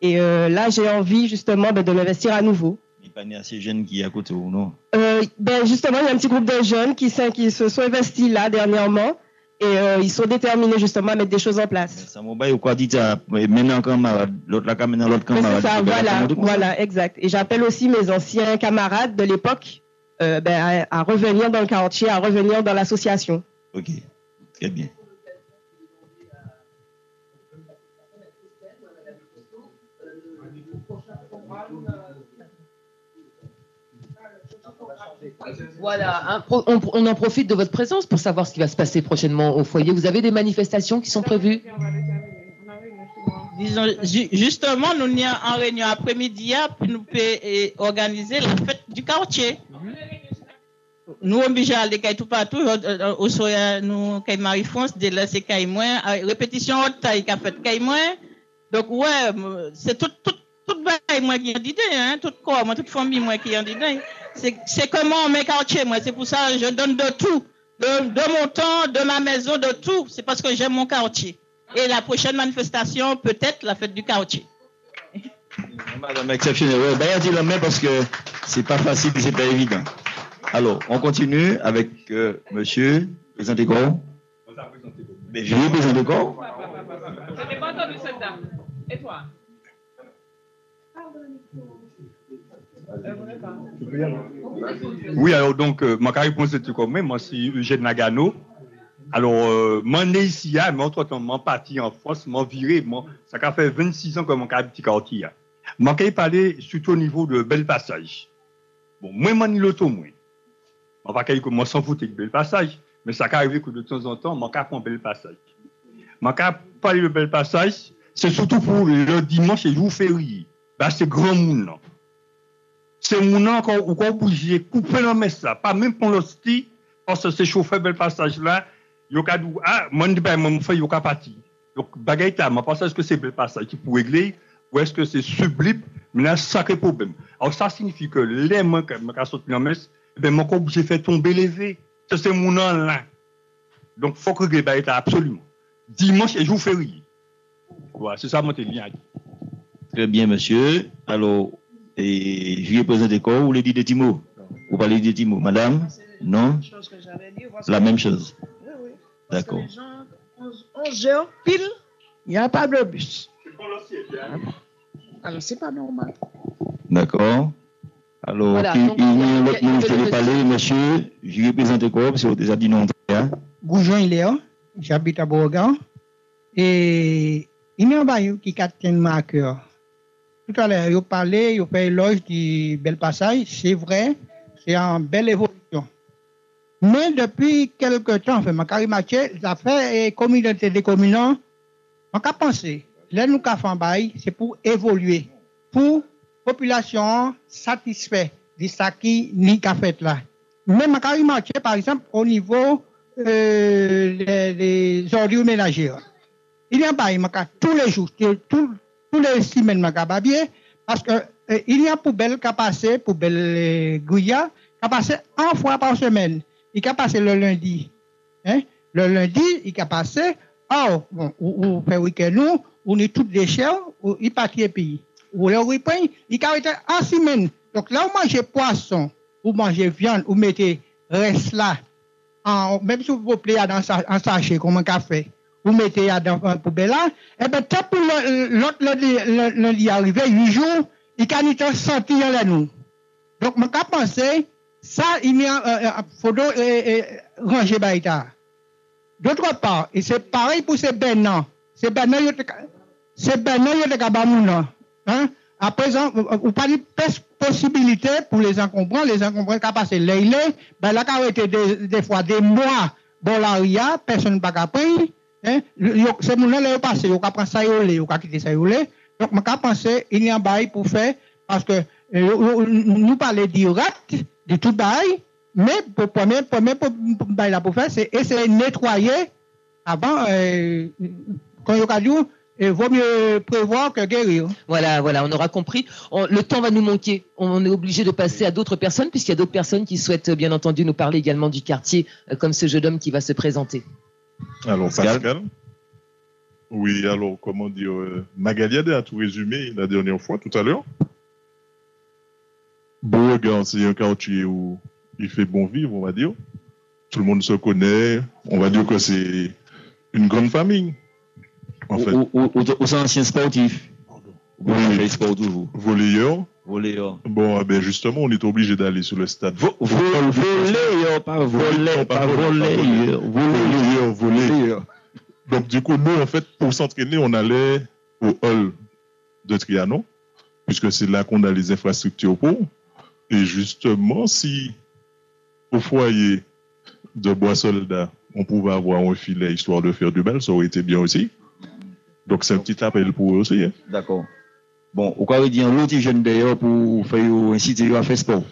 Et euh, là, j'ai envie justement ben, de m'investir à nouveau. Il n'y a pas ni assez jeune qui est à côté ou non? Euh, ben justement, il y a un petit groupe de jeunes qui, qui se sont investis là dernièrement et euh, ils sont déterminés justement à mettre des choses en place. Ça m'a ou quoi dit ça Maintenant, camarade, l'autre là, maintenant, l'autre camarade. c'est ça, voilà, voilà, exact. Et j'appelle aussi mes anciens camarades de l'époque ben, à, à revenir dans le quartier, à revenir dans l'association. Ok, très bien. Voilà, on, en profite de votre présence pour savoir ce qui va se passer prochainement au foyer. Vous avez des manifestations qui sont prévues? Justement, nous sommes en réunion après-midi pour nous eh, organiser la fête du quartier. Nous obligés à kay tout partout, euh, euh, au soir, nous, kay Marie-France, c'est kay moins, euh, répétition haute taille qu'a fait kay. Donc, ouais, c'est tout, tout, moi, qui en dit, hein, corps, toute famille, moi, qui en dit, c'est, comment mes quartiers, moi, c'est pour ça que je donne de tout, de, de mon temps, de ma maison, de tout, c'est parce que j'aime mon quartier. Et la prochaine manifestation, peut-être la fête du quartier. *laughs* Madame exceptionnelle, ben, dis la main parce que c'est pas facile, c'est pas évident. Alors, on continue avec euh, monsieur, présentez quoi Mais je vais présenter quoi Je n'ai pas entendu cette dame. Et toi? Oui, alors donc, euh, ma réponse était comme moi, moi c'est Eugène Nagano. Alors, euh, moi né ici, hein, mais entre-temps, moi parti en France, moi viré, moi, ça a fait 26 ans que mon petit quartier. Moi, quand parler surtout au niveau de Bel Passage. Bon, moi, ni l'auto, moi. On va dire que moi, s'en foutre de Bel Passage, mais ça peut arriver que de temps en temps, moi, quand prend Bel Passage. Moi, quand parler de Bel Passage, c'est surtout pour le dimanche et jour férié. Ben, c'est grand monde, non? C'est mon encore ou qu'on bouger couper dans mes ça pas même pour l'hostie parce que c'est chauffeur bel passage là yo ka dou ah moi ne pas moi fait yo ka parti. Donc bagaille là moi pense que c'est bel passage qui pour régler ou est-ce que c'est sublime mais là sacré problème. Alors ça signifie que les moi que me sorti dans mes ben mon corps j'ai fait tomber levé ça c'est mon nom là. Donc faut que régler bagaille absolument. Dimanche et jour férié. Voilà c'est ça mon télé Très bien, monsieur. Alors, et je représente quoi Vous voulez dire des petits mots Vous parlez des petits mots, madame Non La même chose. D'accord. 11 heures pile, il n'y a pas de bus. Alors, c'est pas normal. D'accord. Alors, voilà, il, donc, il y a un autre monde qui veut parler, monsieur. Je vais présenter quoi Parce que vous avez déjà dit non. Hein? Goujon, il est. J'habite à Bourgogne. Et il y a un baillot qui a 4 marqueurs. Tout à l'heure, vous parlez, vous faites éloge du bel passage. C'est vrai, c'est en belle évolution. Mais depuis quelque temps, enfin, ma carrière marché, ça fait et communauté des communants, on a pensé, là nous avons fait c'est pour évoluer, pour population satisfaite de ce qui nous a fait là. Mais ma carrière marché, par exemple, au niveau euh, des, des ordures ménagères. Il y a un bail, tous les jours, tous les semaines, ma ca- bien, parce que euh, il y a poubelle qui a passé, poubelle euh, Gouya, qui a passé une fois par semaine. Il a passé le lundi. Hein? Le lundi, il a passé, oh, bon, ou, ou fait week-end, nous, on est tous déchets, ou il partit pays. Ou le repas, il a été en semaine. Donc là, vous mangez poisson, ou mangez viande, ou mettez reste là, en, même si vous plaît dans un sachet comme un café, vous mettez dans la poubelle et bien, tant pour l'autre, l'y arriver, huit jours, il can y sentir là nous. Donc, je pense ça, il y a, faut ranger baïta. D'autre part, et c'est pareil pour ces benans. Ces benans, ces benans, ils ont Hein? À présent, vous pas de possibilité pour les encombrants, les encombrants qui passé l'aile, ben là, quand été des, fois des mois, bon, là, a, personne. Hein? C'est mon là, passé, on on Donc, je pense il y a un bail pour faire, parce que nous parlons direct de tout bail, mais pour premier, premier bail pour faire, c'est essayer de nettoyer avant, euh, quand y a il vaut mieux prévoir que guérir. Voilà, voilà, on aura compris. le temps va nous manquer. On est obligé de passer à d'autres personnes, puisqu'il y a d'autres personnes qui souhaitent, bien entendu, nous parler également du quartier, euh, comme ce jeune homme qui va se présenter. Alors, Pascal. Oui, alors, comment dire, euh, Magaliade a tout résumé la dernière fois, tout à l'heure. Beauregard, c'est un quartier où? Il fait bon vivre, on va dire. Tout le monde se connaît. On va dire que c'est une grande famille. En fait. Aux anciens sportifs. Oui, sport toujours. Volleyeur. Volleyeur. Bon, eh ben justement, on est obligé d'aller sur le stade. Volleyeur, pas volley, pas. Volleyeur, volleyeur. Donc, du coup, nous, en fait, pour s'entraîner, on allait au hall de Trianon, puisque c'est là qu'on a les infrastructures pour. Et justement, si au foyer de Bois Soldat, on pouvait avoir un filet histoire de faire du bel, ça aurait été bien aussi. Donc, c'est un petit appel pour eux aussi. Hein. D'accord. Bon, au cas où dire l'autre jeune d'ailleurs pour faire inciter à faire sport?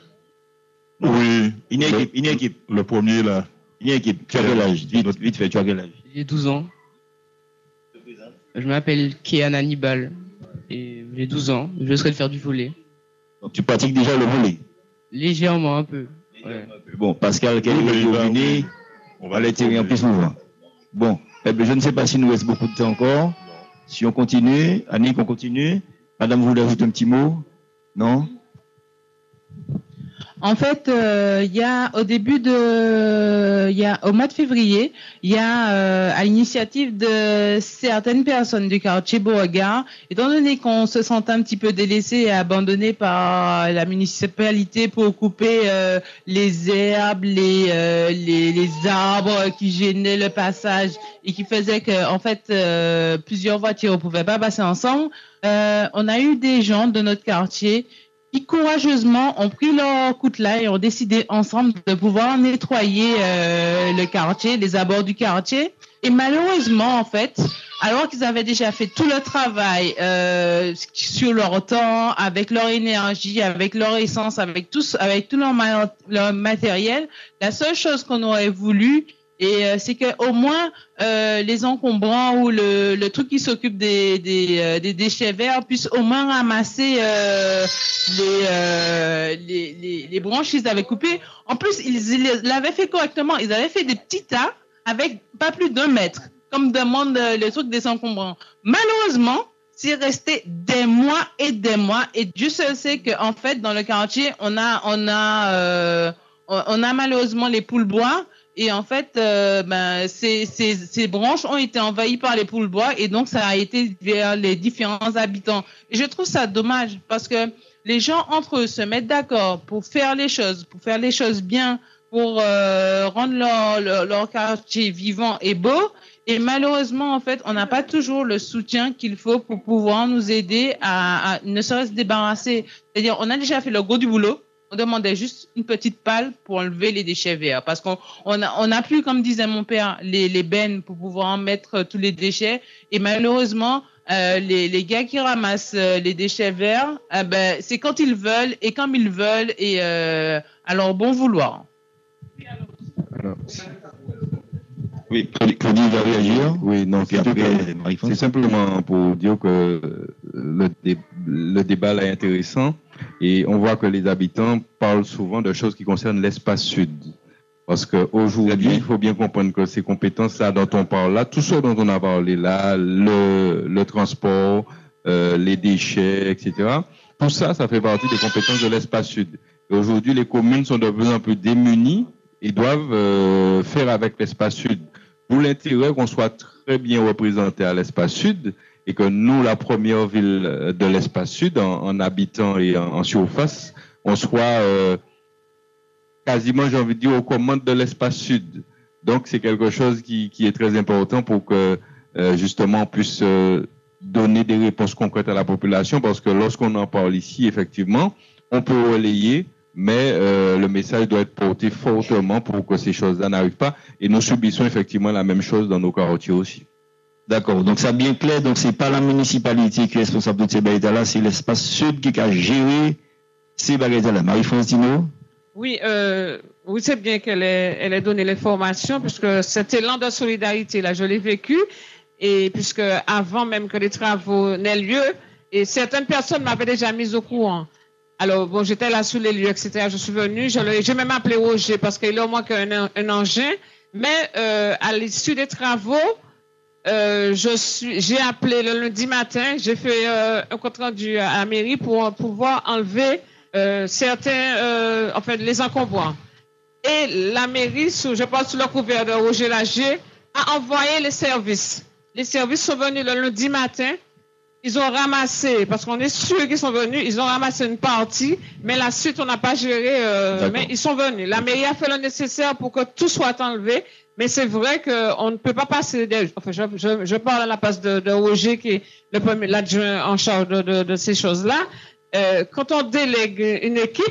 Oui. Une équipe, une équipe. Le premier là. Une équipe. Tu as quel âge? Vite, vite fait, tu as quel âge? J'ai 12 ans. Je m'appelle Kéan Hannibal. Et j'ai 12 ans. Je souhaite faire du volet. Donc, tu pratiques déjà le volet Légèrement un peu. Ouais. Bon, Pascal, quel est le On va l'étirer un peu souvent. Bon, eh bien, je ne sais pas s'il nous reste beaucoup de temps encore. Si on continue, Annick, on continue. Madame, vous voulez ajouter un petit mot? Non? En fait, euh, il y a au début de, il y a au mois de février, il y a euh, à l'initiative de certaines personnes du quartier Beauregard, étant donné qu'on se sent un petit peu délaissé et abandonné par la municipalité pour couper euh, les herbes, les, les, les arbres qui gênaient le passage et qui faisaient que en fait plusieurs voitures ne pouvaient pas passer ensemble. on a eu des gens de notre quartier qui courageusement ont pris leur coutelas et ont décidé ensemble de pouvoir nettoyer euh, le quartier, les abords du quartier. Et malheureusement, en fait, alors qu'ils avaient déjà fait tout le travail euh, sur leur temps, avec leur énergie, avec leur essence, avec tout, avec tout leur, leur matériel, la seule chose qu'on aurait voulu, et euh, c'est qu'au moins euh, les encombrants ou le, truc qui s'occupe euh, des, déchets verts puissent au moins ramasser les, branches qu'ils avaient coupées. En plus, ils l'avaient fait correctement. Ils avaient fait des petits tas avec pas plus d'un mètre, comme demande le truc des encombrants. Malheureusement, c'est resté des mois et des mois. Et Dieu seul sait qu'en fait, dans le quartier, on a, on a malheureusement les poules bois et en fait, euh, ben, ces, ces, ces, branches ont été envahies par les poules bois et donc ça a été vers les différents habitants. Et je trouve ça dommage parce que les gens entre eux se mettent d'accord pour faire les choses, pour faire les choses bien, pour euh, rendre leur, leur, leur, quartier vivant et beau. Et malheureusement, en fait, on n'a pas toujours le soutien qu'il faut pour pouvoir nous aider à, à ne serait-ce débarrasser. C'est-à-dire, on a déjà fait le gros du boulot on demandait juste une petite pale pour enlever les déchets verts. Parce qu'on on a, on a plus, comme disait mon père, les, les bennes pour pouvoir en mettre tous les déchets. Et malheureusement, euh, les, les, gars qui ramassent euh, les déchets verts, euh, ben, c'est quand ils veulent et comme ils veulent et euh, leur bon vouloir. Oui, Claudie va réagir. Oui, non, c'est simplement pour dire que le, le débat est intéressant. Et on voit que les habitants parlent souvent de choses qui concernent l'espace sud. Parce qu'aujourd'hui, il faut bien comprendre que ces compétences-là dont on parle là, tout ce dont on a parlé là, le, le transport, euh, les déchets, etc., tout ça, ça fait partie des compétences de l'espace sud. Et aujourd'hui, les communes sont de plus en plus démunies ils doivent euh, faire avec l'espace sud. L'intérêt qu'on soit très bien représenté à l'espace sud et que nous, la première ville de l'espace sud, en, en habitant et en, surface, on soit euh, quasiment, j'ai envie de dire, aux commandes de l'espace sud. Donc, c'est quelque chose qui, qui est très important pour que, euh, justement, on puisse euh, donner des réponses concrètes à la population, parce que lorsqu'on en parle ici, effectivement, on peut relayer, mais euh, le message doit être porté fortement pour que ces choses-là n'arrivent pas. Et nous subissons effectivement la même chose dans nos quartiers aussi. D'accord, donc c'est bien clair, donc c'est pas la municipalité qui est responsable de ces bagages-là, c'est l'espace sud qui a géré ces bagages-là. Marie-France Dino Oui, euh, oui, c'est bien qu'elle ait, elle ait donné l'information, puisque cet élan de solidarité, là, je l'ai vécu, et puisque avant même que les travaux n'aient lieu, et certaines personnes m'avaient déjà mise au courant. Alors, bon, j'étais là sous les lieux, etc. Je suis venue, j'ai même appelé Roger, parce qu'il a au moins qu'un un engin, mais euh, à l'issue des travaux, euh, j'ai appelé le lundi matin, j'ai fait euh, un compte rendu à la mairie pour pouvoir enlever certains, en fait, les encombrants. Et la mairie, je pense sous le couvert de Roger Lager, a envoyé les services. Les services sont venus le lundi matin. Ils ont ramassé, parce qu'on est sûr qu'ils sont venus, ils ont ramassé une partie, mais la suite, on n'a pas géré, euh, mais ils sont venus. La mairie a fait le nécessaire pour que tout soit enlevé, mais c'est vrai qu'on ne peut pas passer des... Enfin, je, je, je parle à la place de, de Roger, qui est le premier, l'adjoint en charge de, de, de ces choses-là. Euh, quand on délègue une équipe,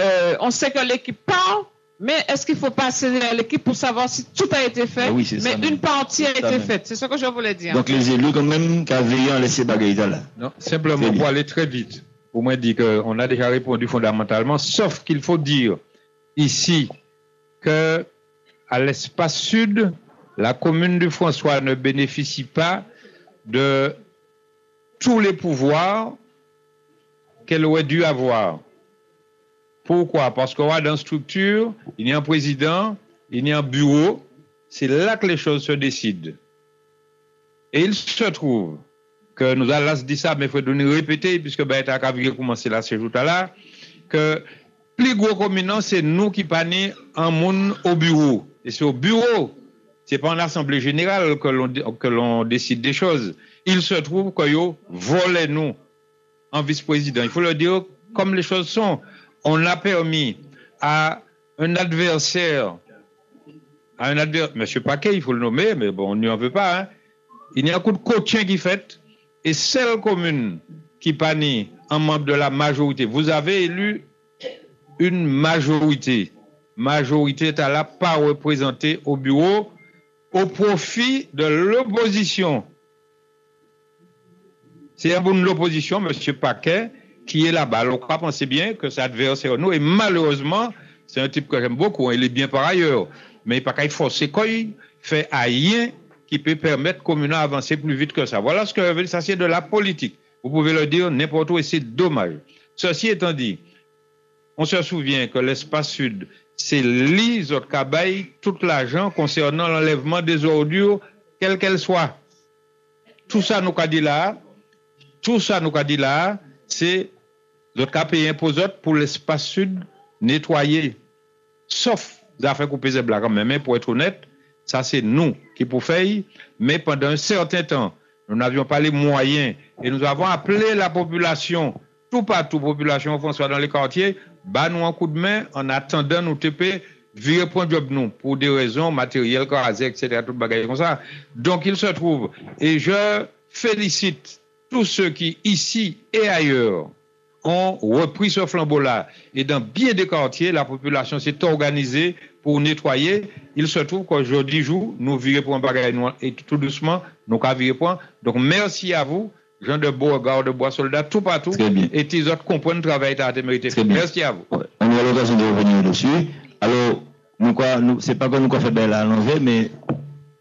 euh, on sait que l'équipe part, mais est-ce qu'il faut passer à l'équipe pour savoir si tout a été fait? Oui, c'est Mais ça une même. partie a été même. faite. C'est ce que je voulais dire. Donc les élus quand même qui avaient veillé à laisser bagages-là. Non, simplement pour aller très vite. Pour moi, dire qu'on a déjà répondu fondamentalement, sauf qu'il faut dire ici que à l'espace sud, la commune de François ne bénéficie pas de tous les pouvoirs qu'elle aurait dû avoir. Pourquoi? Parce qu'on va dans structure, il y a un président, il y a un bureau, c'est là que les choses se décident. Et il se trouve que nous allons dire ça, mais il faut nous répéter, puisque ben, t'as qu'à commencer là, ce jour-là, que plus gros communant, c'est nous qui panions un monde au bureau. Et c'est au bureau, c'est pas en assemblée générale que l'on, décide des choses. Il se trouve que yo volait nous en vice-président. Il faut le dire comme les choses sont. On a permis à un adversaire, à un adversaire, Monsieur Paquet, il faut le nommer, mais bon, on n'y en veut pas, hein. Il y a un coup de coaching qui fait, et seule commune qui panie un membre de la majorité. Vous avez élu une majorité. Majorité est à la pas représentée au bureau au profit de l'opposition. C'est un bon de l'opposition, M. Paquet, qui est là-bas. Alors, on croit penser bien que c'est adversaire nous. Et malheureusement, c'est un type que j'aime beaucoup. hein, Il est bien par ailleurs. Mais pas qu'il force quoi, il fait rien qui peut permettre communaux d'avancer plus vite que ça. Voilà ce que je veux dire. Ça, c'est de la politique. Vous pouvez le dire n'importe où et c'est dommage. Ceci étant dit, on se souvient que l'espace sud, c'est l'ISO cabaye tout l'argent concernant l'enlèvement des ordures, quelles qu'elles soient. Tout ça, nous qu'a dit là, tout ça, nous qu'a dit là, c'est notre cas payer impôt pour l'espace sud nettoyer. Sauf les affaires coupées et même, mais pour être honnête, ça c'est nous qui pour faire, mais pendant un certain temps, nous n'avions pas les moyens et nous avons appelé la population, tout partout, population François dans les quartiers, bah nous un coup de main en attendant nous TP virer point job nous pour des raisons matérielles, etc. Tout bagaille comme ça. Donc il se trouve et je félicite tous ceux qui ici et ailleurs ont repris ce flambeau-là. Et dans bien des quartiers, la population s'est organisée pour nettoyer. Il se trouve qu'aujourd'hui, jour, nous virons pour un bagage et tout doucement, nous viré point. Donc, merci à vous, Jean de Beauregard, de Bois Soldat, tout partout. Et tes autres comprennent le travail que tu mérité. Merci à vous. On aura l'occasion de revenir dessus. Alors, nous, nous, c'est pas que nous avons fait belle à l'envers, mais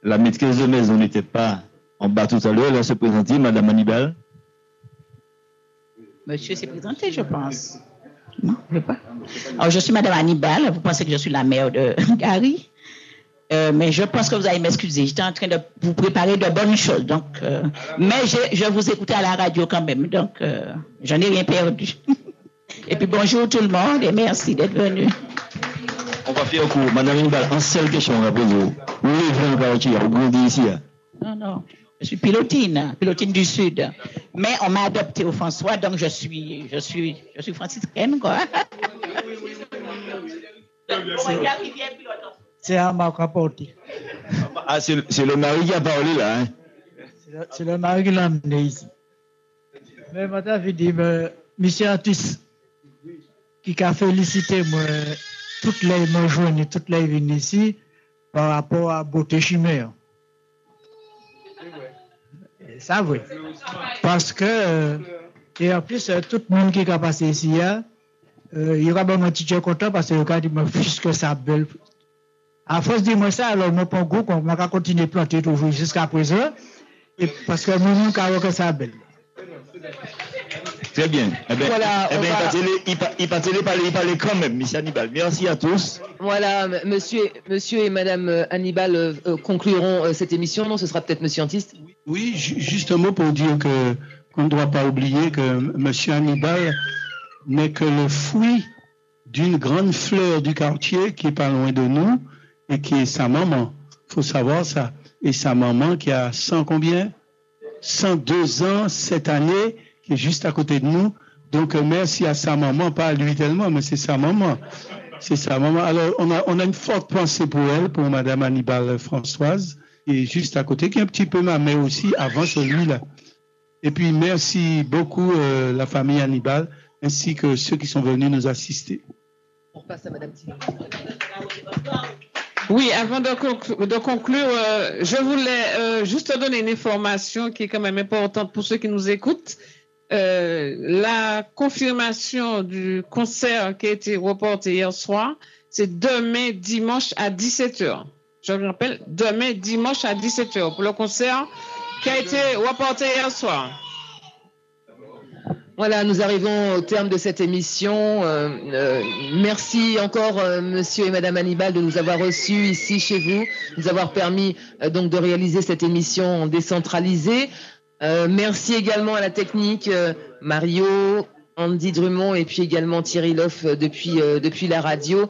la maîtrise de maison n'était pas en bas tout à l'heure. Elle se présenter, Madame Hannibal. Monsieur s'est présenté, je pense. Non, je veux pas. Alors, je suis Madame Hannibal. Vous pensez que je suis la mère de *laughs* Gary. Euh, mais je pense que vous allez m'excuser. J'étais en train de vous préparer de bonnes choses. Donc, euh, mais je, je vous écoutais à la radio quand même. Donc, euh, j'en ai rien perdu. *laughs* et puis, bonjour tout le monde et merci d'être venu. On va faire un cours. Madame Hannibal, en seule question à poser. Où est le quartier Vous grandissez ici hein? Non, non. Je suis pilotine, pilotine du Sud. Mais on m'a adopté au François, donc je suis, je suis, je suis franciscaine, quoi. C'est un. Ah, c'est le, mari qui a parlé là. Hein? C'est le- le mari qui l'a amené ici. Mais madame, je dis, mais, monsieur artiste, qui a félicité moi, toutes les me toutes les venus ici, par rapport à beauté chimère. Ça, oui. Parce que, et en plus, tout le monde qui est passé ici, il y aura un petit content parce que le gars dit, mais puisque ça belle. À force de moi ça, alors, moi, pour goût, on va continuer à planter toujours jusqu'à présent. Et parce que nous, nous, que ça belle. Très bien. Eh bien, Voilà, eh bien, va- il parlait- il pa- il parlait il quand même, monsieur Hannibal. Merci à tous. Voilà, m- monsieur, monsieur et madame euh, Hannibal euh, euh, concluront euh, cette émission. Non, ce sera peut-être monsieur Antiste. Oui, ju- juste un mot pour dire que qu'on ne doit pas oublier que M. Hannibal n'est que le fruit d'une grande fleur du quartier qui est pas loin de nous et qui est sa maman. faut savoir ça. Et sa maman qui a 100 combien? 102 ans cette année, qui est juste à côté de nous. Donc euh, merci à sa maman, pas à lui tellement, mais c'est sa maman. C'est sa maman. Alors on a, on a une forte pensée pour elle, pour Madame Hannibal Françoise, et juste à côté, qui est un petit peu ma mère aussi, avant celui-là. Et puis merci beaucoup euh, la famille Hannibal, ainsi que ceux qui sont venus nous assister. On passe à madame Thierry. Oui, avant de, conclu- de conclure, euh, je voulais euh, juste donner une information qui est quand même importante pour ceux qui nous écoutent. Euh, la confirmation du concert qui a été reporté hier soir, c'est demain dimanche à 17h. Je vous rappelle, demain dimanche à 17h pour le concert qui a été reporté hier soir. Voilà, nous arrivons au terme de cette émission. Euh, euh, merci encore, monsieur et madame Hannibal, de nous avoir reçus ici chez vous, nous avoir permis donc de réaliser cette émission décentralisée. Euh, merci également à la technique, euh, Mario, Andy Drummond et puis également Thierry Loff euh, depuis, depuis la radio.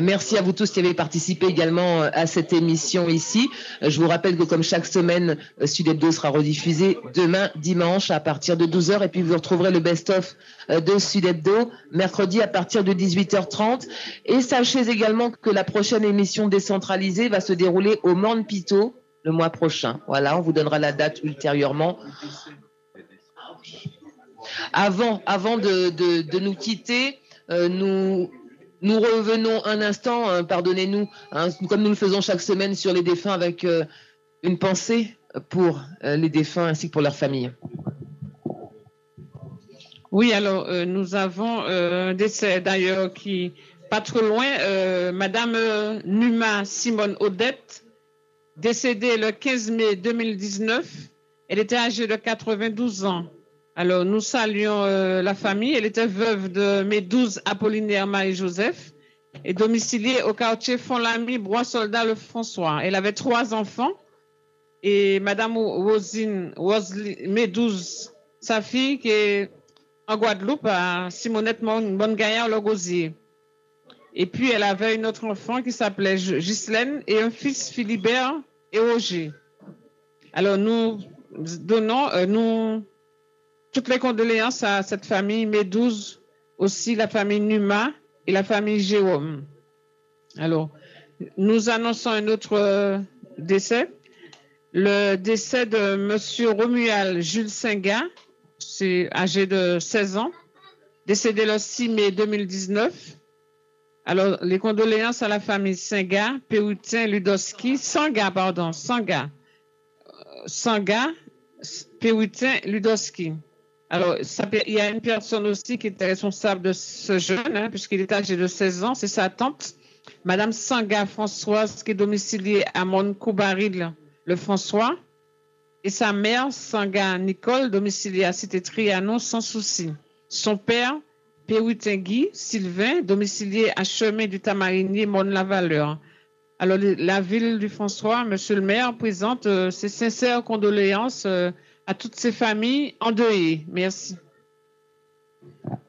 Merci à vous tous qui avez participé également à cette émission ici. Je vous rappelle que comme chaque semaine, Sud Hebdo sera rediffusé demain dimanche à partir de 12h et puis vous retrouverez le best-of de Sud Hebdo mercredi à partir de 18h30. Et sachez également que la prochaine émission décentralisée va se dérouler au Morne Pito le mois prochain. Voilà, on vous donnera la date ultérieurement. Avant, avant de, de- nous quitter, euh, nous, nous revenons un instant, hein, pardonnez-nous, hein, comme nous le faisons chaque semaine sur les défunts avec euh, une pensée pour euh, les défunts ainsi que pour leurs familles. Oui, alors nous avons un décès d'ailleurs qui pas trop loin, Madame Numa Simone Odette, décédée le 15 mai 2019. Elle était âgée de 92 ans. Alors nous saluons euh, la famille. Elle était veuve de Médouze Apollinaire Marie-Joseph et domiciliée au quartier Font-Lamy, Bois-Soldat le François. Elle avait trois enfants et Madame Rosine Médouze, sa fille, qui est en Guadeloupe, à Simonette Mon- Bonne-Gaillard, le Gosier. Et puis, elle avait une autre enfant qui s'appelait Ghislaine et un fils Philibert et Roger. Alors, nous donnons, euh, nous, toutes les condoléances à cette famille Médouze, aussi la famille Numa et la famille Jérôme. Alors, nous annonçons un autre euh, décès. Le décès de Monsieur Romuald Jules Singa, c'est âgé de 16 ans, décédé le 6 mai 2019. Alors, les condoléances à la famille Singa, Péoutin, Ludoski, Sanga, pardon, Sanga, Euh, Sanga, Péoutin, Ludoski. Alors, il y a une personne aussi qui était responsable de ce jeune, hein, puisqu'il est âgé de 16 ans, c'est sa tante, Madame Sanga Françoise, qui est domiciliée à Moncoubaril, le François, et sa mère, Sanga Nicole, domiciliée à Cité Trianon, sans souci. Son père, Péroutingui Sylvain, domicilié à Chemin du Tamarinier, Mont-la-Valeur. Alors, la ville du François, monsieur le maire, présente euh, ses sincères condoléances euh, à toutes ces familles endeuillées. Merci.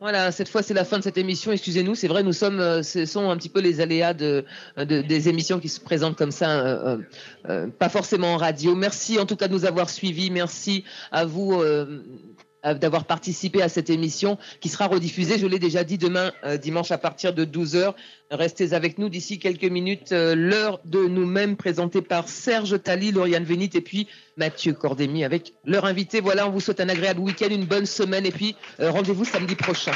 Voilà, cette fois c'est la fin de cette émission. Excusez-nous, c'est vrai, nous sommes, euh, ce sont un petit peu les aléas de, de- des émissions qui se présentent comme ça, pas forcément en radio. Merci en tout cas de nous avoir suivis. Merci à vous. D'avoir participé à cette émission qui sera rediffusée, je l'ai déjà dit, demain euh, dimanche à partir de 12h. Restez avec nous d'ici quelques minutes. euh, L'heure de nous-mêmes présentée par Serge Tali, Lauriane Vénit et puis Mathieu Cordémy avec leur invité. Voilà, on vous souhaite un agréable week-end, une bonne semaine et puis euh, rendez-vous samedi prochain.